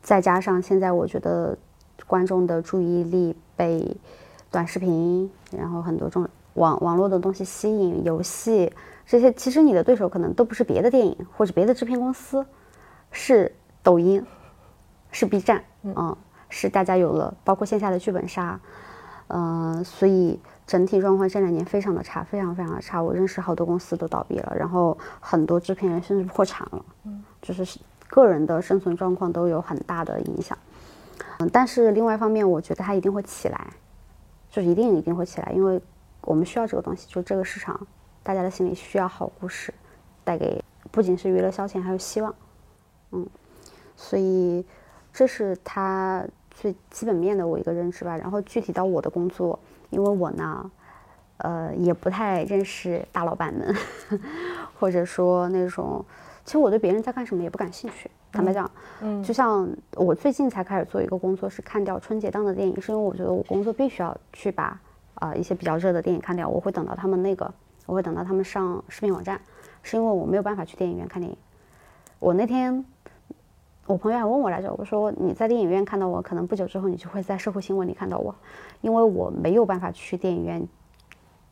再加上现在我觉得观众的注意力被短视频，然后很多种网网络的东西吸引，游戏这些，其实你的对手可能都不是别的电影或者别的制片公司，是抖音，是 B 站，嗯，是大家有了包括线下的剧本杀，嗯、所以整体状况这两年非常的差，非常非常的差。我认识好多公司都倒闭了，然后很多制片人甚至破产了，嗯，就是个人的生存状况都有很大的影响。嗯，但是另外一方面，我觉得它一定会起来，就是一定一定会起来，因为我们需要这个东西，就这个市场，大家的心里需要好故事，带给不仅是娱乐消遣，还有希望。嗯，所以这是它最基本面的我一个认知吧。然后具体到我的工作，因为我呢，呃，也不太认识大老板们，或者说那种，其实我对别人在干什么也不感兴趣。坦白讲，嗯就像我最近才开始做一个工作，是看掉春节档的电影，是因为我觉得我工作必须要去把啊、一些比较热的电影看掉，我会等到他们那个，我会等到他们上视频网站，是因为我没有办法去电影院看电影。我那天，我朋友还问我来着，我说你在电影院看到我，可能不久之后你就会在社会新闻里看到我，因为我没有办法去电影院。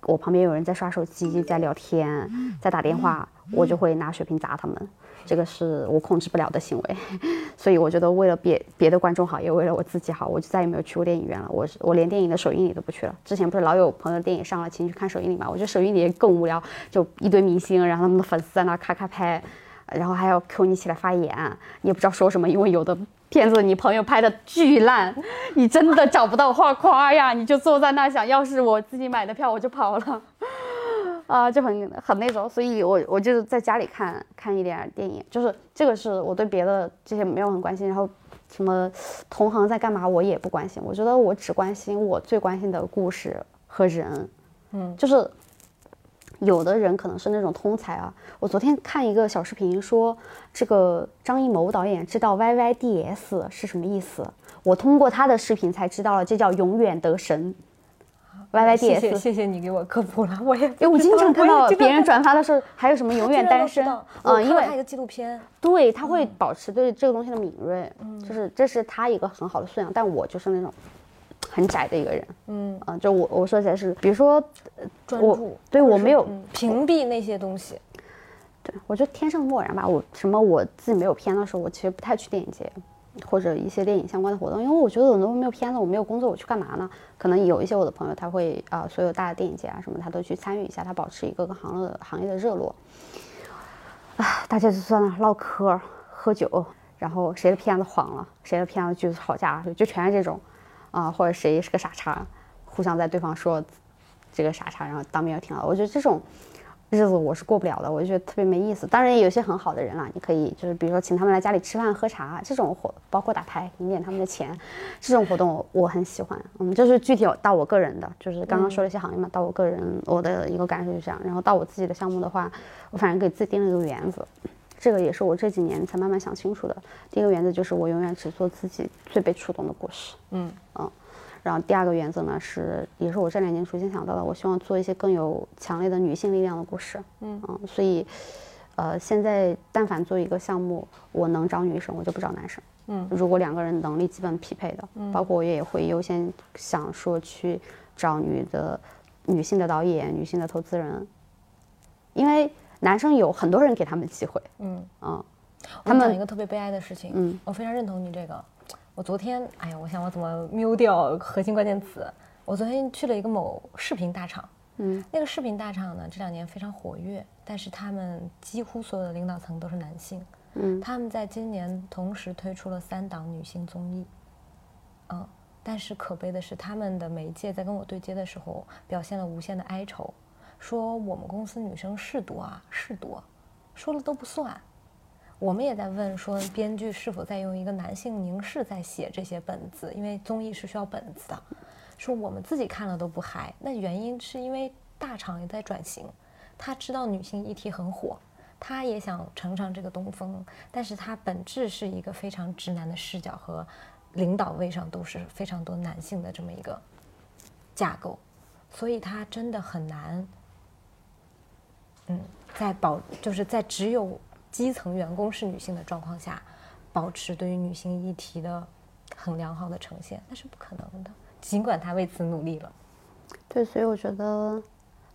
我旁边有人在刷手机，在聊天，在打电话，我就会拿水瓶砸他们，这个是我控制不了的行为。所以我觉得为了别别的观众好，也为了我自己好，我就再也没有去过电影院了。我是我连电影的首映礼都不去了。之前不是老有朋友电影上了，请你去看首映礼嘛？我觉得首映礼更无聊，就一堆明星，然后他们的粉丝在那咔咔拍，然后还要 Q 你起来发言，你也不知道说什么，因为有的片子你朋友拍的巨烂，你真的找不到话夸呀，你就坐在那想，要是我自己买的票，我就跑了。啊、就很很那种，所以我我就在家里看看一点电影，就是这个是我对别的这些没有很关心，然后什么同行在干嘛我也不关心，我觉得我只关心我最关心的故事和人，嗯，就是有的人可能是那种通才啊，我昨天看一个小视频说这个张艺谋导演知道 YYDS 是什么意思，我通过他的视频才知道了，这叫永远得神。YYDS 谢谢谢谢你给我科普了，我也因为我经常看到别人转转发的时候，还有什么永远单身，嗯，因为他一个纪录片，对他会保持对这个东西的敏锐，嗯。就是这是他一个很好的素养。但我就是那种很窄的一个人，嗯，啊，就我我说起来是，比如说我专注，对我没有，嗯屏蔽那些东西，对我觉得天生漠然吧。我什么我自己没有片的时候，我其实不太去电影节或者一些电影相关的活动，因为我觉得很多没有片子，我没有工作，我去干嘛呢？可能有一些我的朋友他会啊、所有大的电影节啊什么，他都去参与一下，他保持一个个行业的行业的热络。啊，大家就算了，唠嗑、喝酒，然后谁的片子黄了，谁的片子就是吵架，就全是这种，啊、或者谁是个傻叉，互相在对方说这个傻叉，然后当面又挺好的。我觉得这种日子我是过不了的，我就觉得特别没意思。当然也有一些很好的人啦，你可以就是比如说请他们来家里吃饭喝茶这种活，包括打牌赢点他们的钱，这种活动我我很喜欢。嗯，就是具体到我个人的，就是刚刚说了一些行业嘛，到我个人我的一个感受就这样。然后到我自己的项目的话，我反正给自己定了一个原则。这个也是我这几年才慢慢想清楚的。第一个原则就是我永远只做自己最被触动的故事。嗯然后第二个原则呢是，也是我这两年逐渐想到的，我希望做一些更有强烈的女性力量的故事。嗯所以，呃，现在但凡做一个项目，我能找女生，我就不找男生。嗯如果两个人能力基本匹配的，包括我也会优先想说去找女的女性的导演、女性的投资人，因为男生有很多人给他们机会。嗯，嗯，我讲一个特别悲哀的事情，嗯，我非常认同你这个。我昨天，哎呀，我想我怎么瞄掉核心关键词？我昨天去了一个某视频大厂，嗯，那个视频大厂呢这两年非常活跃，但是他们几乎所有的领导层都是男性，嗯，他们在今年同时推出了三档女性综艺，嗯，但是可悲的是，他们的媒介在跟我对接的时候表现了无限的哀愁，说我们公司女生是多啊，是多，说了都不算。我们也在问说，编剧是否在用一个男性凝视在写这些本子，因为综艺是需要本子的。说我们自己看了都不嗨，那原因是因为大厂也在转型，他知道女性议题很火，他也想乘上这个东风，但是他本质是一个非常直男的视角和领导位上都是非常多男性的这么一个架构，所以他真的很难，嗯，在保就是在只有基层员工是女性的状况下，保持对于女性议题的很良好的呈现，那是不可能的。尽管他为此努力了，对，所以我觉得，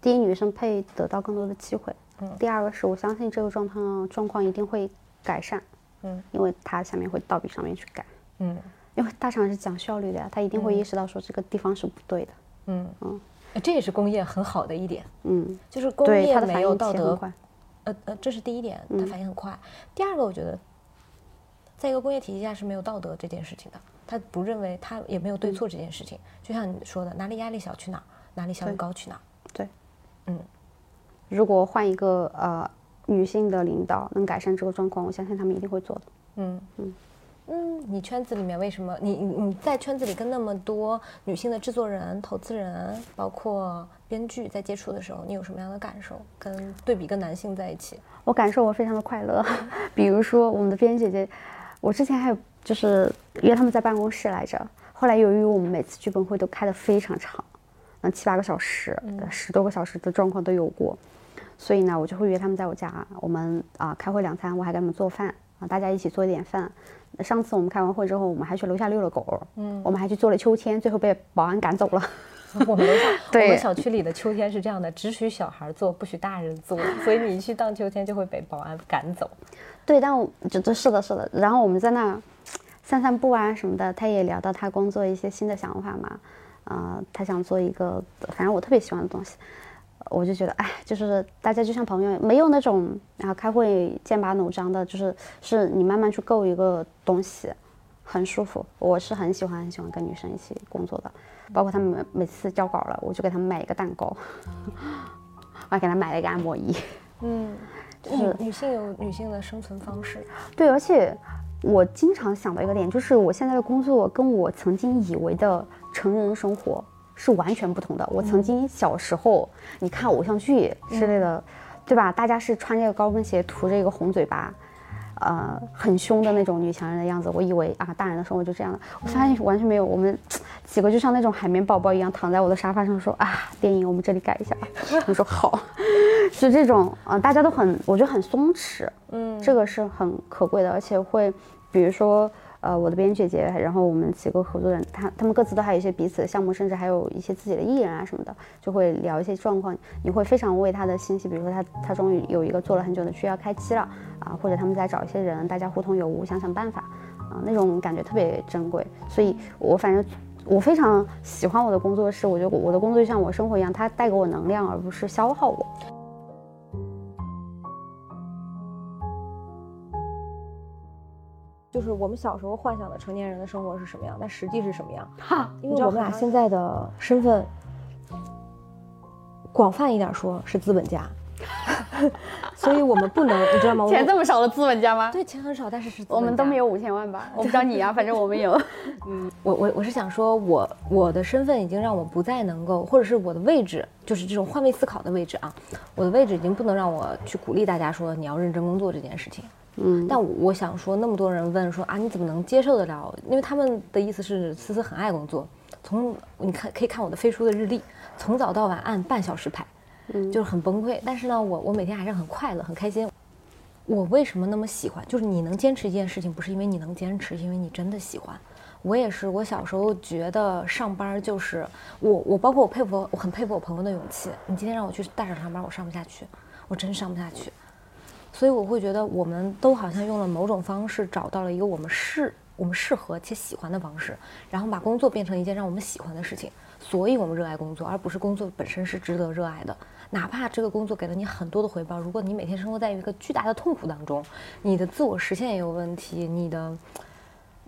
第一，女生配得到更多的机会。嗯第二个是我相信这个状况状况一定会改善。嗯，因为它下面会倒逼上面去改。嗯因为大厂是讲效率的呀，他一定会意识到说这个地方是不对的。嗯嗯呃这也是工业很好的一点，嗯，就是工，业没它的反应有道德。呃呃，这是第一点，它嗯反应很快。第二个，我觉得，在一个工业体系下是没有道德这件事情的，他不认为他也没有对错这件事情。就像你说的，哪里压力小去哪儿，哪里效率高去哪儿。对，嗯，如果换一个呃女性的领导能改善这个状况，我相信他们一定会做的。嗯嗯，嗯，你圈子里面为什么你你你在圈子里跟那么多女性的制作人、投资人，包括编剧在接触的时候，你有什么样的感受？跟对比跟男性在一起，我感受我非常的快乐。比如说我们的编姐姐，我之前还有就是约他们在办公室来着，后来由于我们每次剧本会都开得非常长，那，七八个小时、十多个小时的状况都有过，所以呢，我就会约他们在我家，我们啊开会两餐，我还给他们做饭啊，大家一起做一点饭。上次我们开完会之后，我们还去楼下遛了狗，嗯，我们还去做了秋千，最后被保安赶走了。我们楼下，我们小区里的秋千是这样的，只许小孩坐，不许大人坐，所以你一去荡秋千就会被保安赶走。对，但我觉得是的，是的。然后我们在那儿散散步啊什么的，他也聊到他工作一些新的想法嘛，呃，他想做一个，反正我特别喜欢的东西，我就觉得，哎，就是大家就像朋友，没有那种然后开会剑拔弩张的，就是是你慢慢去够一个东西，很舒服。我是很喜欢很喜欢跟女生一起工作的，包括他们每每次交稿了，我就给他们买一个蛋糕，我 还给他买了一个按摩仪。嗯，就是女性有女性的生存方式。对，而且我经常想到一个点，就是我现在的工作跟我曾经以为的成人生活是完全不同的。我曾经小时候，你看偶像剧之类的，对吧？大家是穿着高跟鞋，涂着一个红嘴巴。呃，很凶的那种女强人的样子，我以为啊，大人的生活就这样的，我发现完全没有。我们几个就像那种海绵宝宝一样，躺在我的沙发上说啊，电影我们这里改一下。我说 好，就这种啊、呃大家都很，我觉得很松弛，嗯，这个是很可贵的，而且会，比如说，呃，我的编剧姐姐，然后我们几个合作人，他他们各自都还有一些彼此的项目，甚至还有一些自己的艺人啊什么的，就会聊一些状况，你会非常为他的信息，比如说他他终于有一个做了很久的剧要开机了啊，或者他们在找一些人，大家互通有无，想想办法啊，那种感觉特别珍贵，所以我反正。我非常喜欢我的工作室，我觉得我的工作就像我生活一样，它带给我能量，而不是消耗我。就是我们小时候幻想的成年人的生活是什么样，但实际是什么样？哈，因为我们俩现在的身份，广泛一点说是资本家，所以我们不能，你知道吗？钱这么少的资本家吗？对钱很少，但是是我们都没有五千万吧？我不知道你啊，反正我们有。嗯我我我是想说我，我的身份已经让我不再能够，或者是我的位置，就是这种换位思考的位置啊，我的位置已经不能让我去鼓励大家说你要认真工作这件事情。嗯，但我想说，那么多人问说啊，你怎么能接受得了？因为他们的意思是思思很爱工作，从你看可以看我的飞书的日历，从早到晚按半小时排，嗯就是很崩溃。但是呢，我我每天还是很快乐，很开心。我为什么那么喜欢？就是你能坚持一件事情，不是因为你能坚持，因为你真的喜欢。我也是，我小时候觉得上班就是我，我包括我佩服，我很佩服我朋友的勇气。你今天让我去大厂上班，我上不下去，我真上不下去。所以我会觉得，我们都好像用了某种方式找到了一个我们适、我们适合且喜欢的方式，然后把工作变成一件让我们喜欢的事情。所以我们热爱工作，而不是工作本身是值得热爱的。哪怕这个工作给了你很多的回报，如果你每天生活在一个巨大的痛苦当中，你的自我实现也有问题，你的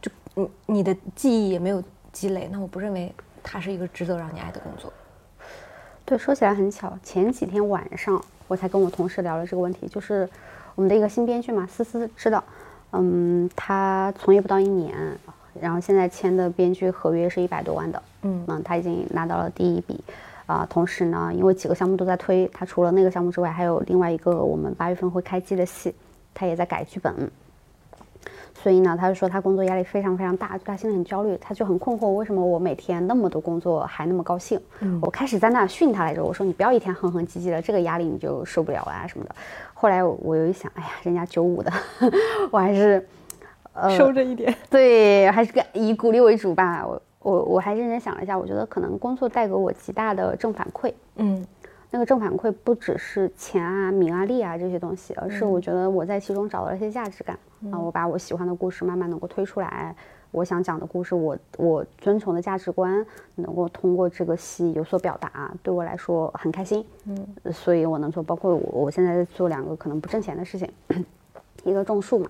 就你你的记忆也没有积累，那我不认为它是一个值得让你爱的工作。对，说起来很巧，前几天晚上我才跟我同事聊了这个问题，就是我们的一个新编剧嘛，思思知道，嗯，他从业不到一年，然后现在签的编剧合约是一百多万的，嗯嗯，他已经拿到了第一笔，啊、同时呢，因为几个项目都在推，他除了那个项目之外，还有另外一个我们八月份会开机的戏，他也在改剧本。所以呢，他就说他工作压力非常非常大，他现在很焦虑，他就很困惑，为什么我每天那么多工作还那么高兴？嗯我开始在那训他来着，我说你不要一天哼哼唧唧的，这个压力你就受不了啊什么的。后来我我又一想，哎呀，人家九五的，我还是呃收着一点。对，还是个以鼓励为主吧。我我我还认真想了一下，我觉得可能工作带给我极大的正反馈。嗯那个正反馈不只是钱啊、名啊、利啊这些东西，而是我觉得我在其中找到了一些价值感、啊。我把我喜欢的故事慢慢能够推出来，我想讲的故事，我我遵从的价值观能够通过这个戏有所表达，对我来说很开心。嗯，所以我能做，包括我我现在在做两个可能不挣钱的事情，一个种树嘛，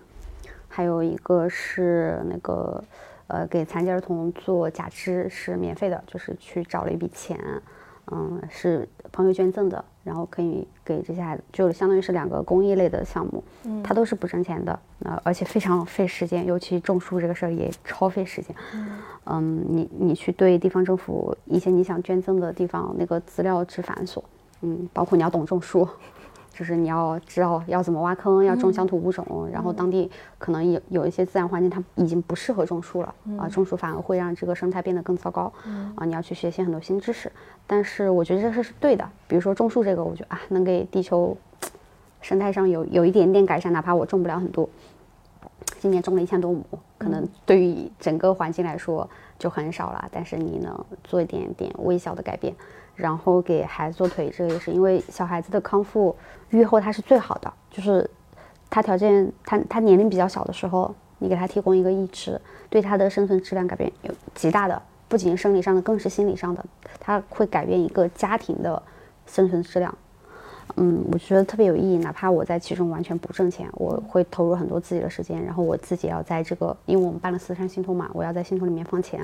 还有一个是那个呃给残疾儿童做假肢是免费的，就是去找了一笔钱。嗯，是朋友捐赠的，然后可以给这些孩子，就相当于是两个公益类的项目，嗯。它都是不挣钱的，呃，而且非常费时间，尤其种树这个事儿也超费时间。嗯，你你去对地方政府一些你想捐赠的地方，那个资料之繁琐，嗯，包括你要懂种树，就是你要知道要怎么挖坑，要种乡土物种，然后当地可能有有一些自然环境它已经不适合种树了，啊，种树反而会让这个生态变得更糟糕，啊，你要去学习很多新知识，但是我觉得这事是对的，比如说种树这个，我觉得啊，能给地球生态上有有一点点改善，哪怕我种不了很多。今年种了一千多亩，可能对于整个环境来说就很少了，但是你能做一点点微小的改变，然后给孩子做腿，这个也是因为小孩子的康复愈后他是最好的，就是他条件他他年龄比较小的时候，你给他提供一个义肢，对他的生存质量改变有极大的，不仅生理上的，更是心理上的，他会改变一个家庭的生存质量。嗯，我觉得特别有意义。哪怕我在其中完全不挣钱，我会投入很多自己的时间，然后我自己要在这个，因为我们办了四川信托嘛，我要在信托里面放钱，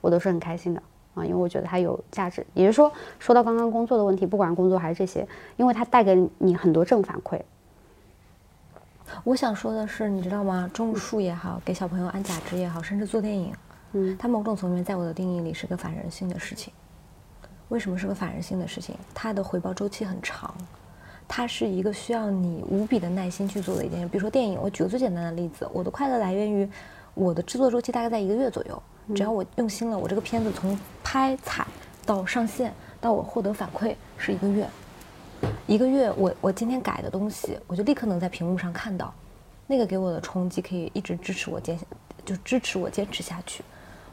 我都是很开心的啊，因为我觉得它有价值。也就是说，说到刚刚工作的问题，不管工作还是这些，因为它带给你很多正反馈。我想说的是，你知道吗？种树也好，给小朋友安假肢也好，甚至做电影，嗯，它某种层面在我的定义里是个反人性的事情。为什么是个反人性的事情？它的回报周期很长，它是一个需要你无比的耐心去做的一件事。比如说电影，我举个最简单的例子，我的快乐来源于我的制作周期大概在一个月左右。只要我用心了，我这个片子从拍采到上线到我获得反馈是一个月。一个月我我今天改的东西，我就立刻能在屏幕上看到，那个给我的冲击可以一直支持我坚，就支持我坚持下去。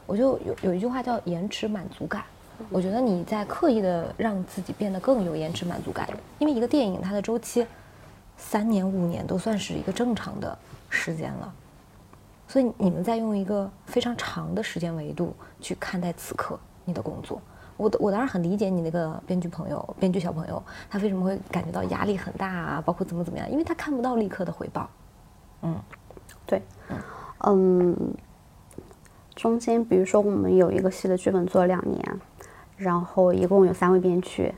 我就有有一句话叫延迟满足感。我觉得你在刻意的让自己变得更有延迟满足感，因为一个电影它的周期三年五年都算是一个正常的时间了，所以你们在用一个非常长的时间维度去看待此刻你的工作。我我当然很理解你那个编剧朋友、编剧小朋友，他为什么会感觉到压力很大啊，包括怎么怎么样，因为他看不到立刻的回报。嗯，对，嗯，中间比如说我们有一个戏的剧本做了两年，然后一共有三位编剧，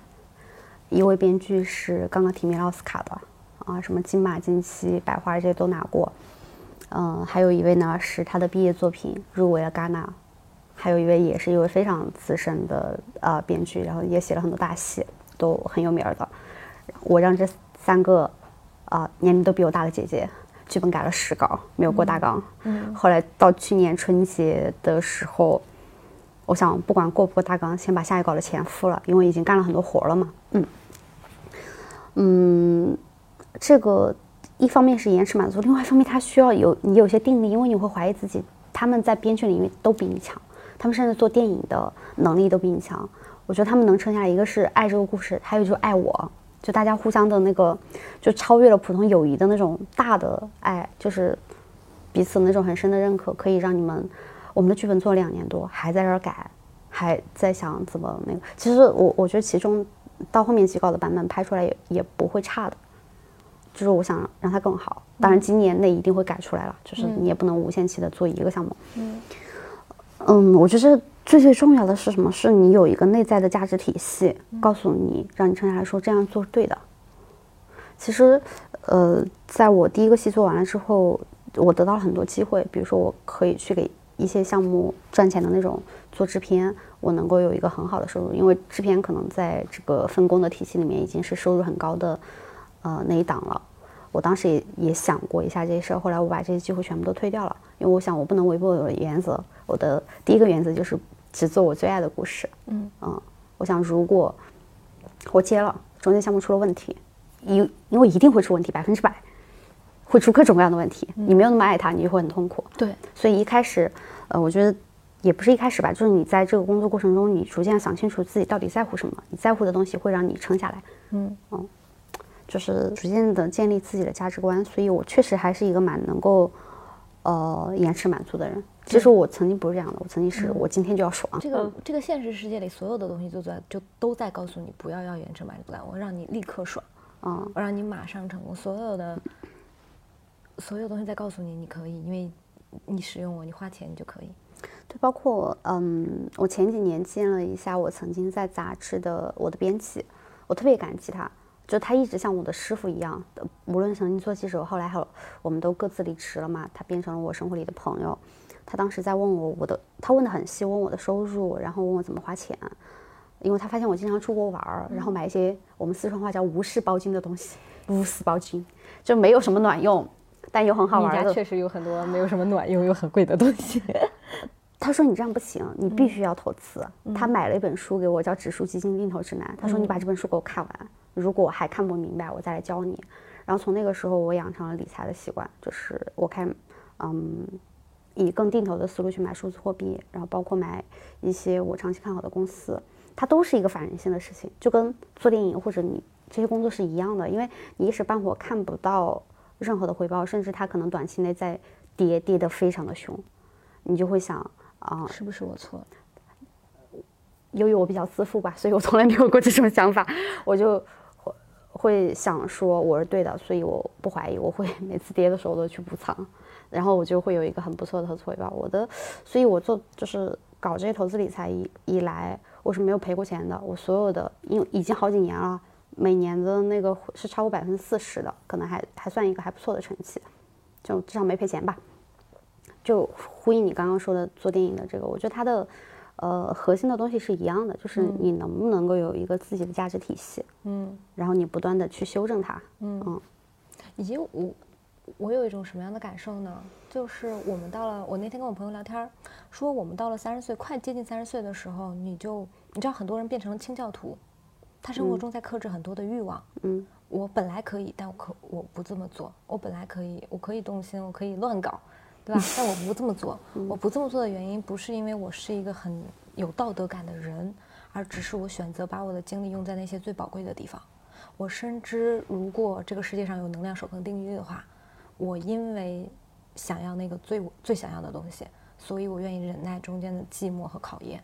一位编剧是刚刚提名奥斯卡的，啊，什么金马、金鸡、百花这些都拿过，嗯，还有一位呢是他的毕业作品入围了戛纳，还有一位也是一位非常资深的呃编剧，然后也写了很多大戏，都很有名儿的。我让这三个啊、年龄都比我大的姐姐剧本改了十稿，没有过大纲。嗯后来到去年春节的时候，我想不管过不过大纲，先把下一稿的钱付了，因为已经干了很多活了嘛。嗯嗯，这个一方面是延迟满足，另外一方面它需要有你有些定力，因为你会怀疑自己，他们在编剧领域都比你强，他们甚至做电影的能力都比你强。我觉得他们能撑下来，一个是爱这个故事，还有就是爱我，就大家互相的那个，就超越了普通友谊的那种大的爱，就是彼此那种很深的认可，可以让你们，我们的剧本做了两年多，还在这儿改，还在想怎么那个。其实我我觉得其中到后面几稿的版本拍出来也也不会差的，就是我想让它更好。当然今年内一定会改出来了，就是你也不能无限期的做一个项目。嗯嗯，我觉得最最重要的是什么？是你有一个内在的价值体系，告诉你，让你撑下来说这样做是对的。其实，呃，在我第一个戏做完了之后，我得到了很多机会，比如说我可以去给一些项目赚钱的那种做制片，我能够有一个很好的收入，因为制片可能在这个分工的体系里面已经是收入很高的，呃那一档了。我当时也也想过一下这些事儿，后来我把这些机会全部都推掉了，因为我想我不能违背我的原则。我的第一个原则就是只做我最爱的故事。嗯我想如果我接了，中间项目出了问题，因因为一定会出问题，百分之百会出各种各样的问题。你没有那么爱他，你就会很痛苦。对，所以一开始，呃，我觉得也不是一开始吧，就是你在这个工作过程中，你逐渐想清楚自己到底在乎什么，你在乎的东西会让你撑下来。嗯就是逐渐的建立自己的价值观，所以我确实还是一个蛮能够，呃，延迟满足的人。其实我曾经不是这样的，我曾经是我今天就要爽。这个这个现实世界里所有的东西都在就都在告诉你不要要延迟满足感，我让你立刻爽，嗯，我让你马上成功，所有的所有东西在告诉你你可以，因为你使用我，你花钱你就可以。对，包括嗯，我前几年见了一下我曾经在杂志的我的编辑，我特别感激他，就他一直像我的师傅一样，无论曾经做记者，后来还我们都各自离职了嘛，他变成了我生活里的朋友。他当时在问我我的，他问的很细，问我的收入，然后问我怎么花钱，因为他发现我经常出国玩儿，然后买一些我们四川话叫无事包金的东西，无事包金就没有什么卵用，但又很好玩的。确实有很多没有什么卵用又很贵的东西。他说：“你这样不行，你必须要投资。”他买了一本书给我，叫《指数基金定投指南》。他说：“你把这本书给我看完，如果我还看不明白，我再来教你。”然后从那个时候，我养成了理财的习惯，就是我看，嗯，以更定投的思路去买数字货币，然后包括买一些我长期看好的公司，它都是一个反人性的事情，就跟做电影或者你这些工作是一样的，因为你一时半会看不到任何的回报，甚至它可能短期内在跌，跌得非常的凶，你就会想。啊，是不是我错了？由于我比较自负吧，所以我从来没有过这种想法，我就会想说我是对的，所以我不怀疑，我会每次跌的时候都去补仓，然后我就会有一个很不错的投资回报。我的，所以我做就是搞这些投资理财以以来，我是没有赔过钱的。我所有的，因为已经好几年了，每年的那个是超过百分之四十的，可能还还算一个还不错的成绩，就至少没赔钱吧。就呼应你刚刚说的做电影的这个，我觉得它的，呃，核心的东西是一样的，就是你能不能够有一个自己的价值体系，嗯，然后你不断的去修正它，嗯。嗯，以及我，我有一种什么样的感受呢？就是我们到了，我那天跟我朋友聊天，说我们到了三十岁，快接近三十岁的时候，你就你知道很多人变成了清教徒，他生活中在克制很多的欲望，嗯，我本来可以，但我可我不这么做，我本来可以，我可以动心，我可以乱搞。对吧？但我不这么做，我不这么做的原因不是因为我是一个很有道德感的人，而只是我选择把我的精力用在那些最宝贵的地方。我深知，如果这个世界上有能量守恒定律的话，我因为想要那个最最想要的东西，所以我愿意忍耐中间的寂寞和考验。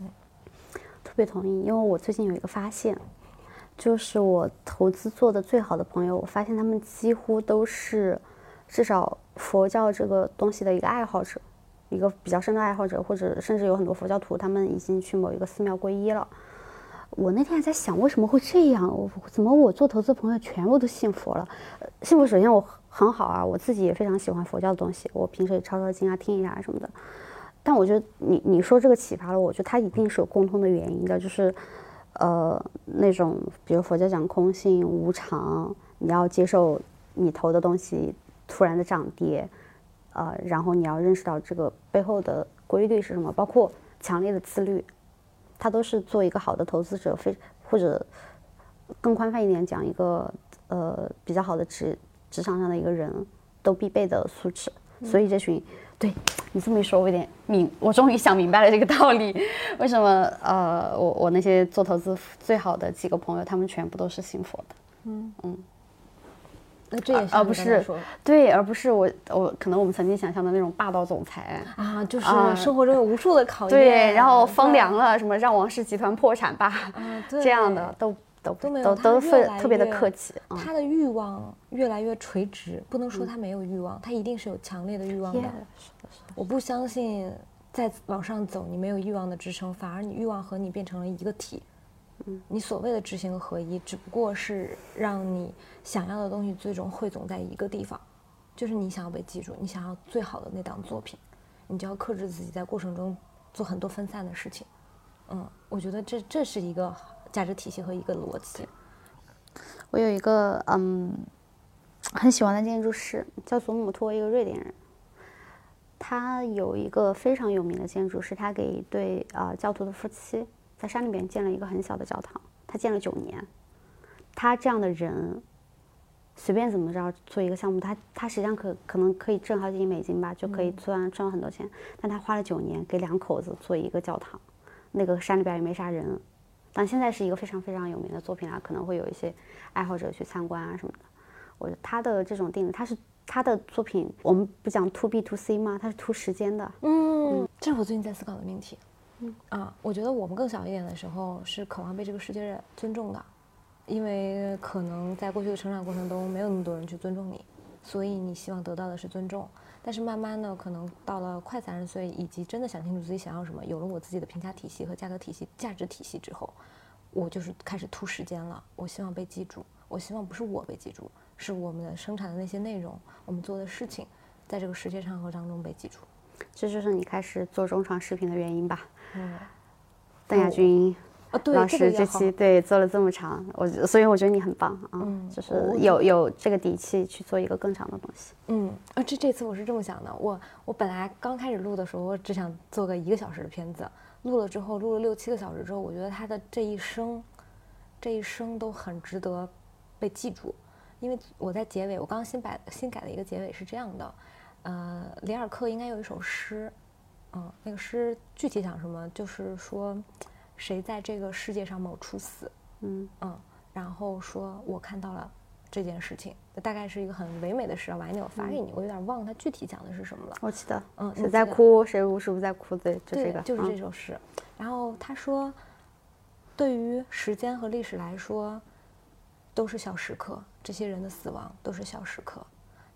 嗯，特别同意，因为我最近有一个发现，就是我投资做的最好的朋友，我发现他们几乎都是至少。佛教这个东西的一个爱好者，一个比较深的爱好者，或者甚至有很多佛教徒，他们已经去某一个寺庙皈依了。我那天还在想，为什么会这样？我怎么我做投资朋友全部都信佛了？信佛首先我很好啊，我自己也非常喜欢佛教的东西，我平时也抄抄经啊，听一下什么的。但我觉得你你说这个启发了我，觉得它一定是有共通的原因的，就是呃那种比如佛教讲空性无常，你要接受你投的东西。突然的涨跌，呃，然后你要认识到这个背后的规律是什么，包括强烈的自律，它都是做一个好的投资者非或者更宽泛一点讲一个呃比较好的职职场上的一个人都必备的素质。所以这群对你这么一说，我有点明，我终于想明白了这个道理，为什么呃我我那些做投资最好的几个朋友，他们全部都是信佛的。嗯嗯。那这也而不是对，而不是我我可能我们曾经想象的那种霸道总裁啊，就是生活中有无数的考验，对，然后风凉了，什么让王氏集团破产吧，这样的都都都没有，都特别的客气。他的欲望越来越垂直，不能说他没有欲望，他一定是有强烈的欲望的。我不相信再往上走，你没有欲望的支撑，反而你欲望和你变成了一个体。嗯你所谓的知行合一，只不过是让你想要的东西最终汇总在一个地方，就是你想要被记住，你想要最好的那档作品，你就要克制自己在过程中做很多分散的事情。嗯，我觉得这这是一个价值体系和一个逻辑。我有一个嗯很喜欢的建筑师，叫祖姆托，一个瑞典人。他有一个非常有名的建筑，是他给一对啊教徒的夫妻。在山里边建了一个很小的教堂，他建了九年。他这样的人，随便怎么着做一个项目，他他实际上可可能可以挣好几亿美金吧，就可以赚赚很多钱。但他花了九年给两口子做一个教堂，那个山里边也没啥人，但现在是一个非常非常有名的作品啊，可能会有一些爱好者去参观啊什么的。我他的这种定，他是他的作品，我们不讲 to B to C 吗？他是 to 时间的。嗯，这是我最近在思考的命题。嗯啊，我觉得我们更小一点的时候是渴望被这个世界尊重的，因为可能在过去的成长过程中没有那么多人去尊重你，所以你希望得到的是尊重。但是慢慢的，可能到了快三十岁，以及真的想清楚自己想要什么，有了我自己的评价体系和价格体系、价值体系之后，我就是开始突时间了。我希望被记住，我希望不是我被记住，是我们的生产的那些内容，我们做的事情，在这个世界长河当中被记住。这就是你开始做中长视频的原因吧？嗯，邓亚军啊，对，老师这期对做了这么长，我所以我觉得你很棒啊，嗯就是有有这个底气去做一个更长的东西。嗯，啊，这这次我是这么想的，我我本来刚开始录的时候，我只想做个一个小时的片子，录了之后，录了六七个小时之后，我觉得他的这一生，这一生都很值得被记住，因为我在结尾，我刚刚新改新改的一个结尾是这样的，呃，里尔克应该有一首诗，嗯，那个诗具体讲什么，就是说，谁在这个世界上某处死，嗯嗯，然后说我看到了这件事情，大概是一个很唯美的诗啊，晚一点我发给你，我有点忘了它具体讲的是什么了。我记得，嗯谁在哭，谁无时不在哭，对，就这个，，就是嗯这首诗。然后他说，对于时间和历史来说，都是小时刻，这些人的死亡都是小时刻，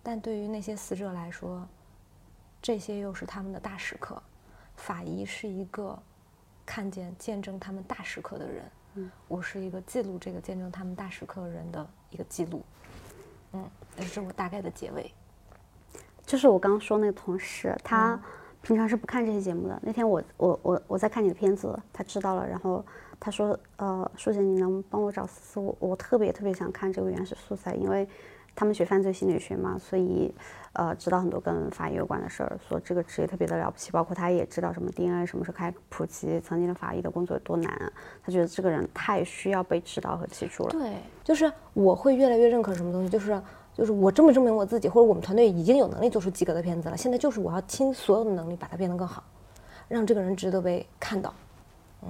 但对于那些死者来说，这些又是他们的大时刻。法医是一个看见、见证他们大时刻的人，嗯我是一个记录这个见证他们大时刻人的一个记录。嗯，这是我大概的结尾。就是我刚刚说那个同事，他平常是不看这些节目的。那天我我我我在看你的片子，他知道了，然后他说，呃，舒姐，你能帮我找思思？我我特别特别想看这个原始素材，因为他们学犯罪心理学嘛，所以呃知道很多跟法医有关的事儿，说这个职业特别的了不起，包括他也知道什么 DNA 什么时候开始普及，曾经的法医的工作有多难，他觉得这个人太需要被知道和记住了。对，就是我会越来越认可什么东西，就是就是我这么证明我自己，或者我们团队已经有能力做出及格的片子了，现在就是我要倾所有的能力把它变得更好，让这个人值得被看到，嗯。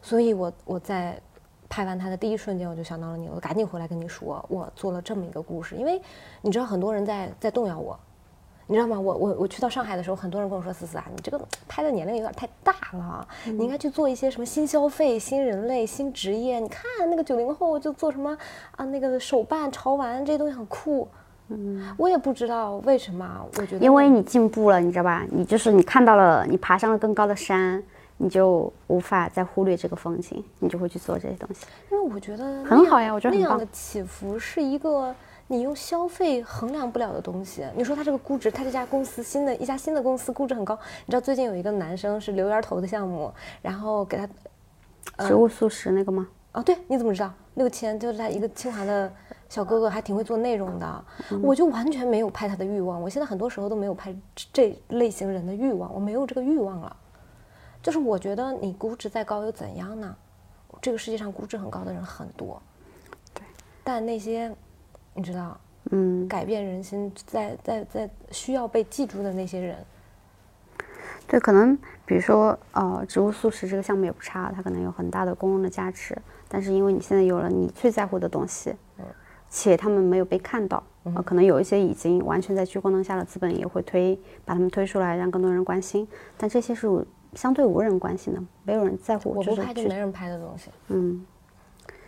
所以我我在拍完他的第一瞬间，我就想到了你，我赶紧回来跟你说，我做了这么一个故事，因为你知道很多人在在动摇我。你知道吗？我我我去到上海的时候，很多人跟我说：“思思啊，你这个拍的年龄有点太大了，你应该去做一些什么新消费、新人类、新职业。你看那个九零后就做什么啊，那个手办、潮玩这些东西很酷。”嗯，我也不知道为什么，我觉得因为你进步了，你知道吧？你就是你看到了，你爬上了更高的山，你就无法再忽略这个风景，你就会去做这些东西。因为我觉得很好呀我觉得那样的起伏是一个你用消费衡量不了的东西。你说他这个估值，他这家公司新的一家新的公司估值很高。你知道最近有一个男生是留言投的项目，然后给他植物素食那个吗？哦，对，你怎么知道？六千就是他一个清华的小哥哥，还挺会做内容的。我就完全没有拍他的欲望，我现在很多时候都没有拍这这类型人的欲望，我没有这个欲望了。就是我觉得你估值再高又怎样呢？这个世界上估值很高的人很多，对，但那些你知道嗯，改变人心、在在在需要被记住的那些人，对，可能比如说，呃，植物素食这个项目也不差，它可能有很大的公共的价值，但是因为你现在有了你最在乎的东西，且他们没有被看到，呃，可能有一些已经完全在聚光灯下的资本也会推把他们推出来，让更多人关心，但这些是相对无人关心的，没有人在乎，我不拍就没人拍的东西。嗯。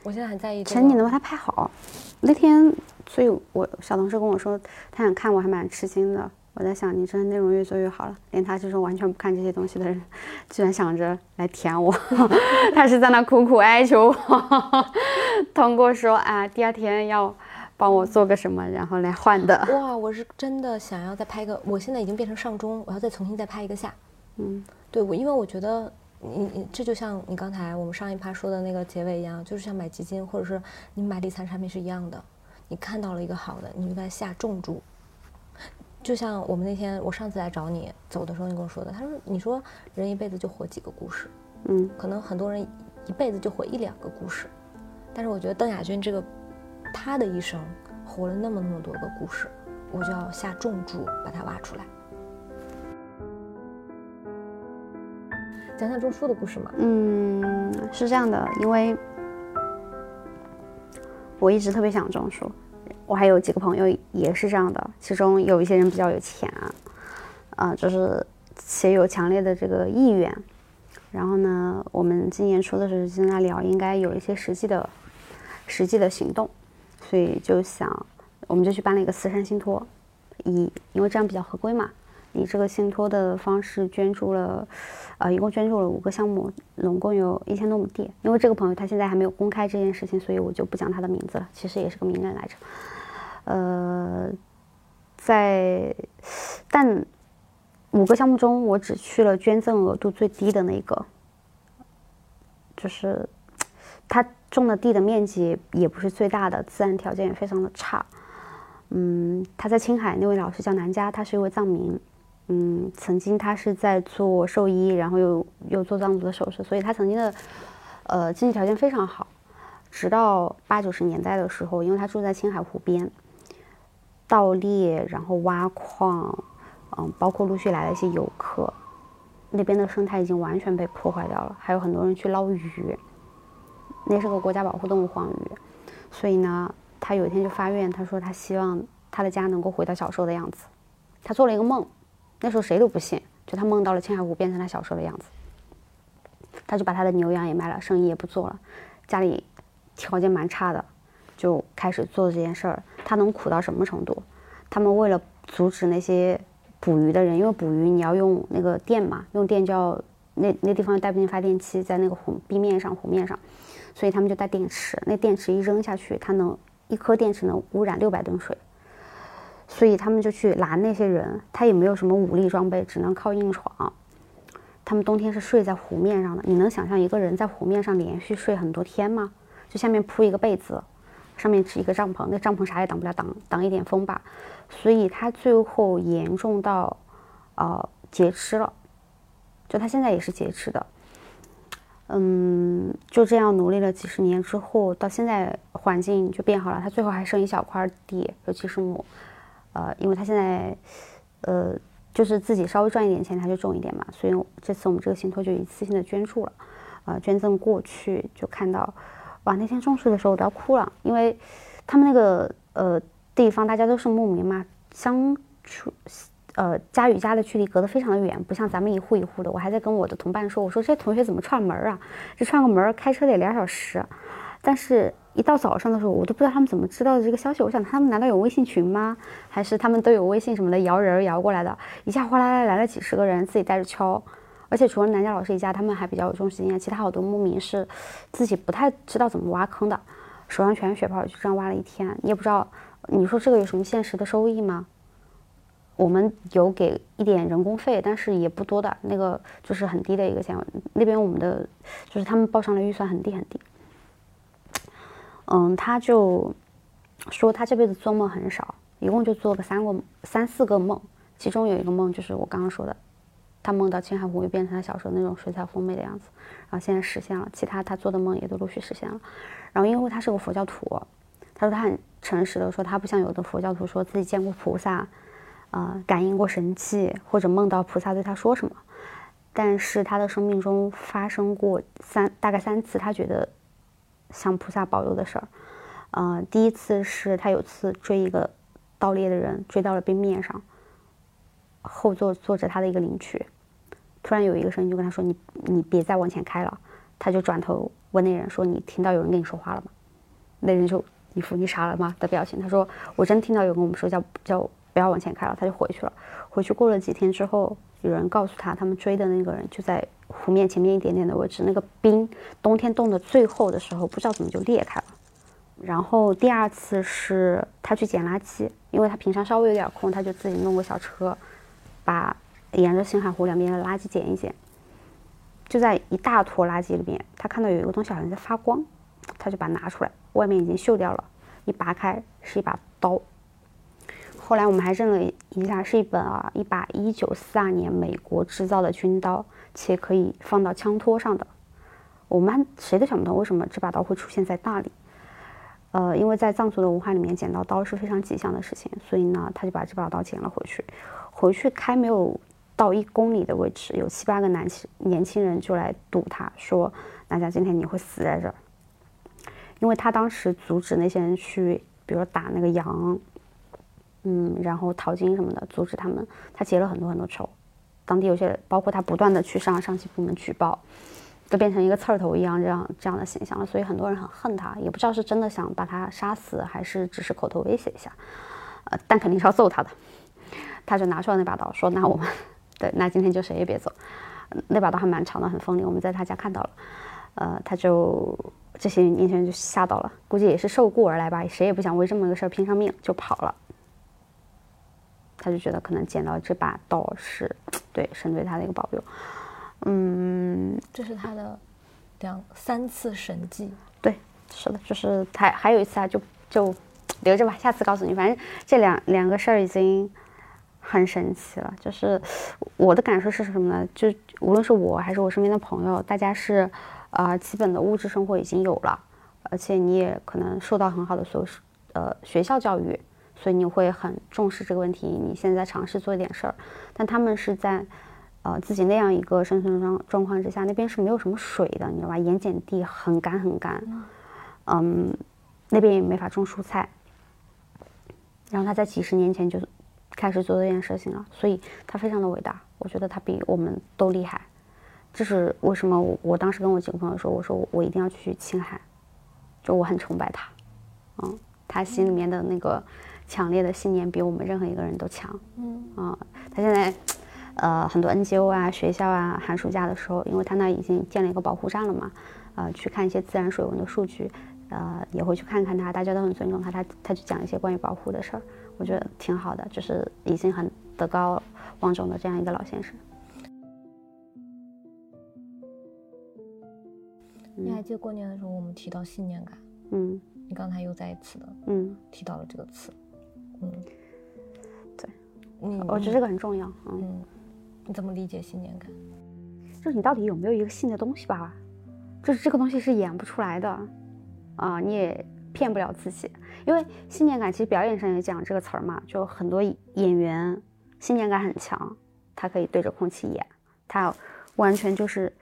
我现在很在意这陈，你个能把它拍好。那天，所以我小同事跟我说，他想看我，还蛮吃惊的。我在想，你真的内容越做越好了，连他这种完全不看这些东西的人，居然想着来舔我，他是在那苦苦哀求我，通过说啊，第二天要帮我做个什么，然后来换的。哇，我是真的想要再拍一个，我现在已经变成上中，我要再重新再拍一个下。嗯，对我，因为我觉得你你这就像你刚才我们上一趴说的那个结尾一样，就是像买基金或者是你买理财产品是一样的，你看到了一个好的，你应该下重注。就像我们那天我上次来找你走的时候，你跟我说的，他说你说人一辈子就活几个故事，嗯，可能很多人一辈子就活一两个故事，但是我觉得邓亚军这个他的一生活了那么那么多个故事，我就要下重注把它挖出来。讲讲种树的故事嘛。嗯，是这样的，因为我一直特别想种树，我还有几个朋友也是这样的，其中有一些人比较有钱啊，啊、就是且有强烈的这个意愿。然后呢，我们今年初的时候就跟他聊，应该有一些实际的、实际的行动，所以就想，我们就去办了一个慈善信托，以因为这样比较合规嘛，以这个信托的方式捐助了，呃，一共捐助了五个项目，总共有一千多亩地。因为这个朋友他现在还没有公开这件事情，所以我就不讲他的名字了。其实也是个名人来着，呃，在但五个项目中，我只去了捐赠额度最低的那个，就是他种的地的面积也不是最大的，自然条件也非常的差。嗯，他在青海那位老师叫南佳，他是一位藏民。嗯，曾经他是在做兽医，然后又又做藏族的手术，所以他曾经的呃经济条件非常好。直到八九十年代的时候，因为他住在青海湖边，盗猎，然后挖矿，嗯，包括陆续来了一些游客，那边的生态已经完全被破坏掉了，还有很多人去捞鱼，那是个国家保护动物黄鱼，所以呢，他有一天就发愿，他说他希望他的家能够回到小时候的样子，他做了一个梦。那时候谁都不信，就他梦到了青海湖变成他小时候的样子，他就把他的牛羊也卖了，生意也不做了，家里条件蛮差的，就开始做这件事儿。他能苦到什么程度？他们为了阻止那些捕鱼的人，因为捕鱼你要用那个电嘛，用电就要那那地方带不进发电机，在那个湖冰面上湖面上，所以他们就带电池。那电池一扔下去，它能一颗电池能污染六百吨水。所以他们就去拦那些人，他也没有什么武力装备，只能靠硬闯。他们冬天是睡在湖面上的，你能想象一个人在湖面上连续睡很多天吗？就下面铺一个被子，上面支一个帐篷，那帐篷啥也挡不了，挡挡一点风吧。所以他最后严重到，呃，截肢了。就他现在也是截肢的。嗯，就这样努力了几十年之后，到现在环境就变好了。他最后还剩一小块地，有几十亩。呃，因为他现在，呃，就是自己稍微赚一点钱，他就种一点嘛。所以这次我们这个信托就一次性的捐助了，呃，捐赠过去就看到，哇，那天种树的时候我都要哭了，因为他们那个呃地方大家都是牧民嘛，相处，呃家与家的距离隔得非常的远，不像咱们一户一户的。我还在跟我的同伴说，我说这同学怎么串门啊？这串个门开车得俩小时，但是。一到早上的时候，我都不知道他们怎么知道的这个消息。我想他们难道有微信群吗？还是他们都有微信什么的摇人摇过来的？一下哗啦啦来了几十个人，自己带着敲。而且除了南家老师一家，他们还比较有重视经验，其他好多牧民是自己不太知道怎么挖坑的，手上全是血泡，就这样挖了一天。你也不知道，你说这个有什么现实的收益吗？我们有给一点人工费，但是也不多的，那个就是很低的一个钱。那边我们的就是他们报上的预算很低很低。嗯，他就说他这辈子做梦很少，一共就做个三个三四个梦，其中有一个梦就是我刚刚说的，他梦到青海湖又变成他小时候那种水彩丰美的样子，然后现在实现了，其他他做的梦也都陆续实现了。然后因为他是个佛教徒，他说他很诚实的说，他不像有的佛教徒说自己见过菩萨，呃，感应过神迹或者梦到菩萨对他说什么，但是他的生命中发生过三大概三次，他觉得。向菩萨保佑的事儿，呃，第一次是他有次追一个盗猎的人，追到了冰面上，后座坐着他的一个邻居，突然有一个声音就跟他说：“你你别再往前开了。”他就转头问那人说：“你听到有人跟你说话了吗？”那人就一副“你傻了吗”的表情。他说：“我真听到有跟我们说叫叫不要往前开了。”他就回去了。回去过了几天之后，有人告诉他，他们追的那个人就在。湖面前面一点点的位置，那个冰冬天冻的最厚的时候，不知道怎么就裂开了。然后第二次是他去捡垃圾，因为他平常稍微有点空，他就自己弄个小车，把沿着星海湖两边的垃圾捡一捡。就在一大坨垃圾里面，他看到有一个东西好像在发光，他就把它拿出来，外面已经锈掉了，一拔开是一把刀。后来我们还认了一下，是一本啊，一把一九四二年美国制造的军刀。且可以放到枪托上的，我们谁都想不通为什么这把刀会出现在那里。呃，因为在藏族的文化里面，捡到刀是非常吉祥的事情，所以呢，他就把这把刀捡了回去。回去开没有到一公里的位置，有七八个男轻年轻人就来堵他，说：“大家今天你会死在这儿。”因为他当时阻止那些人去，比如打那个羊，嗯，然后淘金什么的，阻止他们，他结了很多很多仇。当地有些，包括他不断的去上上级部门举报，都变成一个刺儿头一样这样这样的形象了。所以很多人很恨他，也不知道是真的想把他杀死，还是只是口头威胁一下。呃，但肯定是要揍他的。他就拿出了那把刀，说：“那我们，对，那今天就谁也别走。”那把刀还蛮长的，很锋利，我们在他家看到了。呃，他就这些年轻人就吓到了，估计也是受雇而来吧，谁也不想为这么个事儿拼上命，就跑了。他就觉得可能捡到这把刀是对神对他的一个保佑。嗯，这是他的两三次神迹。对，是的，就是他还有一次啊，就就留着吧，下次告诉你。反正这两两个事儿已经很神奇了。就是我的感受是什么呢？就无论是我还是我身边的朋友，大家是啊，基本的物质生活已经有了，而且你也可能受到很好的所呃学校教育，所以你会很重视这个问题。你现在尝试做一点事儿，但他们是在。呃，自己那样一个生存状状况之下，那边是没有什么水的，你知道吧？盐碱地很干很干，嗯，那边也没法种蔬菜。然后他在几十年前就开始做这件事情了，所以他非常的伟大。我觉得他比我们都厉害。这是为什么？我我当时跟我几个朋友说，我说我一定要去青海，就我很崇拜他。嗯，他心里面的那个强烈的信念比我们任何一个人都强。嗯啊，他现在。呃，很多 NGO 啊，学校啊，寒暑假的时候，因为他那已经建了一个保护站了嘛，呃，去看一些自然水文的数据，呃，也会去看看他，大家都很尊重他，他他去讲一些关于保护的事儿，我觉得挺好的，就是已经很德高望重的这样一个老先生。你还记得过年的时候我们提到信念感？嗯，你刚才又再一次的嗯提到了这个词，嗯，对，嗯，我觉得这个很重要，嗯。你怎么理解信念感？就是你到底有没有一个信的东西吧？就是这个东西是演不出来的，啊，你也骗不了自己。因为信念感其实表演上也讲这个词儿嘛，就很多演员信念感很强，他可以对着空气演，他完全就是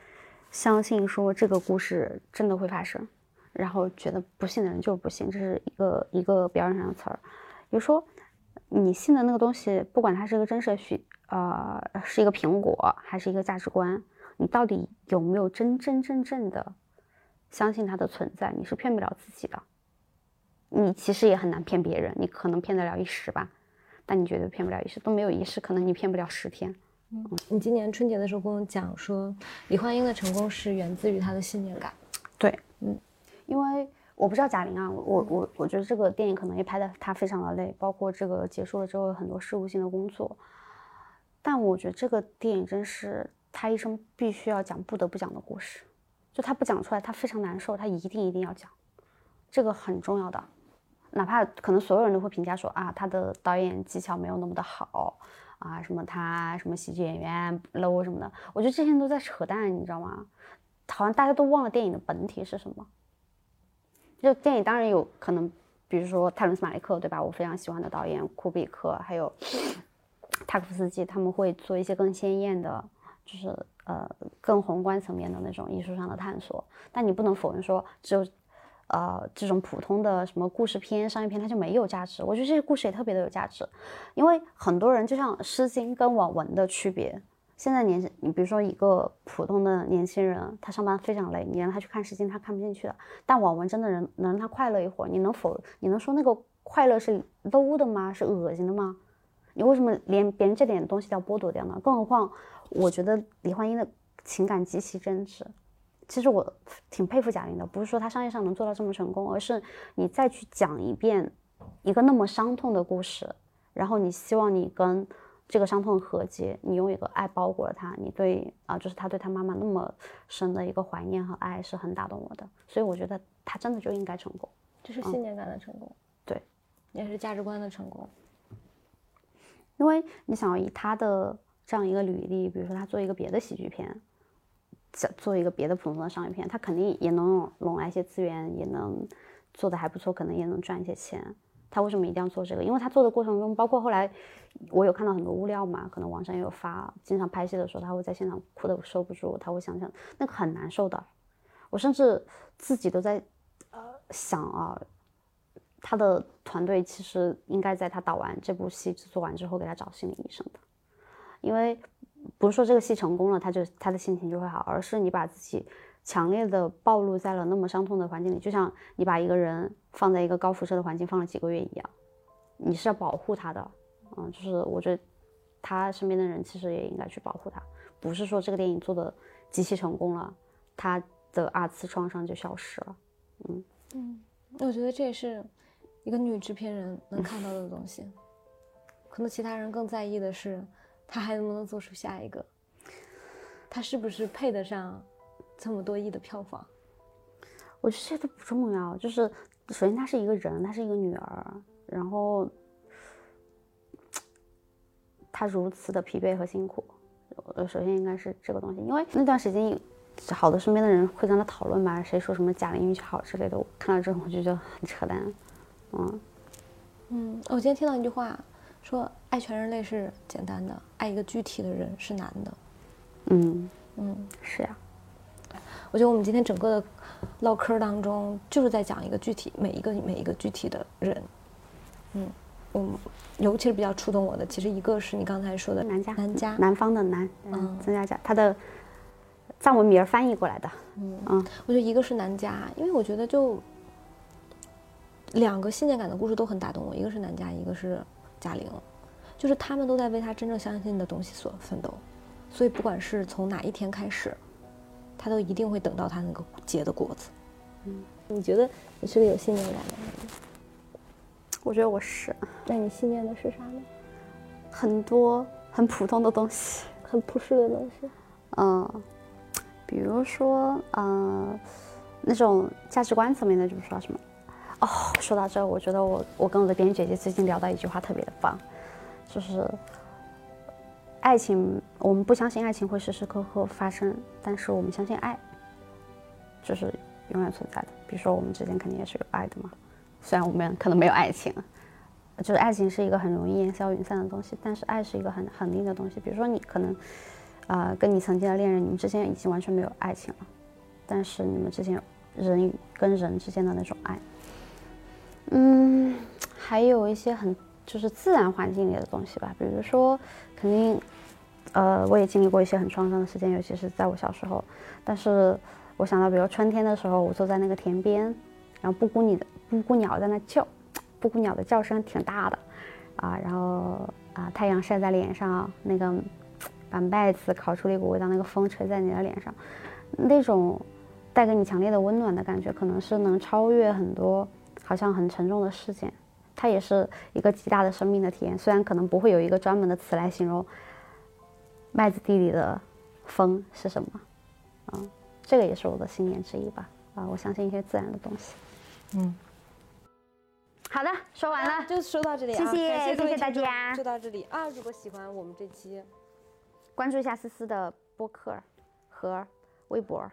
相信说这个故事真的会发生，然后觉得不信的人就是不信，这是一个一个表演上的词儿。比如说你信的那个东西，不管它是个真实的虚。呃，是一个苹果还是一个价值观？你到底有没有真真正正的相信它的存在？你是骗不了自己的，你其实也很难骗别人。你可能骗得了一时吧，但你绝对骗不了一时。都没有一时，可能你骗不了十天。嗯，你今年春节的时候跟我讲说，李焕英的成功是源自于她的信念感。对，嗯，因为我不知道贾玲啊，我我我觉得这个电影可能也拍的她非常的累，包括这个结束了之后很多事务性的工作。但我觉得这个电影真是她一生必须要讲、不得不讲的故事，就她不讲出来，她非常难受，她一定一定要讲，这个很重要的。哪怕可能所有人都会评价说啊，她的导演技巧没有那么的好啊，什么他什么喜剧演员 low 什么的，我觉得这些人都在扯淡，你知道吗？好像大家都忘了电影的本体是什么。就电影当然有可能，比如说泰伦斯马利克，对吧？我非常喜欢的导演库比克，还有。塔可夫斯基他们会做一些更鲜艳的，就是呃更宏观层面的那种艺术上的探索。但你不能否认说，只有呃这种普通的什么故事片、商业片，它就没有价值。我觉得这些故事也特别的有价值，因为很多人就像《诗经》跟网文的区别。现在年轻，你比如说一个普通的年轻人，他上班非常累，你让他去看《时间》，他看不进去的。但网文真的人能让他快乐一会儿，你能否你能说那个快乐是 low 的吗？是恶心的吗？你为什么连别人这点东西都要剥夺掉呢？更何况，我觉得李焕英的情感极其真挚。其实我挺佩服贾玲的，不是说她商业上能做到这么成功，而是你再去讲一遍一个那么伤痛的故事，然后你希望你跟这个伤痛和解，你用一个爱包裹了他，你对啊，就是他对他妈妈那么深的一个怀念和爱是很打动我的。所以我觉得他真的就应该成功，这是信念感的成功，对，也是价值观的成功。因为你想要以他的这样一个履历，比如说他做一个别的喜剧片，做做一个别的普通的商业片，他肯定也能拢来一些资源，也能做的还不错，可能也能赚一些钱。他为什么一定要做这个？因为他做的过程中，包括后来我有看到很多物料嘛，可能网上也有发，经常拍戏的时候他会在现场哭的收不住，他会想想那个很难受的。我甚至自己都在呃想啊。他的团队其实应该在他导完这部戏制作完之后给他找心理医生的，因为不是说这个戏成功了他就他的心情就会好，而是你把自己强烈的暴露在了那么伤痛的环境里，就像你把一个人放在一个高辐射的环境放了几个月一样，你是要保护他的，嗯，就是我觉得他身边的人其实也应该去保护他，不是说这个电影做的极其成功了，他的二次创伤就消失了。嗯嗯，我觉得这也是一个女制片人能看到的东西。可能其他人更在意的是，他还能不能做出下一个，他是不是配得上这么多亿的票房？我觉得这些都不重要，就是首先她是一个人，她是一个女儿，然后她如此的疲惫和辛苦，呃，首先应该是这个东西，因为那段时间好多身边的人会在那讨论吧，谁说什么贾玲运气好之类的，我看到这种我就觉得很扯淡，嗯嗯，我今天听到一句话。说爱全人类是简单的，爱一个具体的人是难的。嗯嗯，是呀。我觉得我们今天整个的唠嗑当中，就是在讲一个具体每一个每一个具体的人。嗯我，尤其是比较触动我的，其实一个是你刚才说的南家，南家，南方的南，嗯，曾家家，他的藏文名翻译过来的。嗯嗯，我觉得一个是南家，因为我觉得就两个信念感的故事都很打动我，一个是南家，一个是。贾玲，就是他们都在为他真正相信的东西所奋斗，所以不管是从哪一天开始，他都一定会等到他那个结的果子。嗯，你觉得你是个有信念感的人？我觉得我是。那你信念的是啥呢？很多很普通的东西，很朴实的东西。嗯，比如说，嗯，那种价值观层面的，就说什么。哦，说到这，我觉得我我跟我的编剧姐姐最近聊到一句话特别的棒，就是爱情，我们不相信爱情会时时刻刻发生，但是我们相信爱，就是永远存在的。比如说我们之间肯定也是有爱的嘛，虽然我们可能没有爱情，就是爱情是一个很容易烟消云散的东西，但是爱是一个很恒定的东西。比如说你可能啊跟你曾经的恋人，你们之间已经完全没有爱情了，但是你们之间人跟人之间的那种爱。嗯，还有一些很就是自然环境里的东西吧，比如说，肯定，呃，我也经历过一些很创伤的时间，尤其是在我小时候。但是我想到，比如春天的时候，我坐在那个田边，然后布谷鸟布谷鸟在那叫，布谷鸟的叫声挺大的，啊，然后啊，太阳晒在脸上，那个把麦子烤出了一股味道，那个风吹在你的脸上，那种带给你强烈的温暖的感觉，可能是能超越很多。好像很沉重的事件，它也是一个极大的生命的体验。虽然可能不会有一个专门的词来形容麦子地里的风是什么，嗯，这个也是我的信念之一吧。啊，我相信一些自然的东西。嗯，好的，说完了，就说到这里。谢谢，谢谢大家。就到这里啊！如果喜欢我们这期，关注一下思思的播客和微博。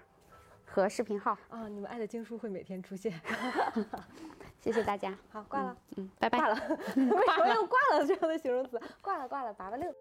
和视频号啊，你们爱的经书会每天出现，谢谢大家，好挂了，嗯，拜拜，挂了，为什么又挂了这样的形容词？挂了挂了，八八六。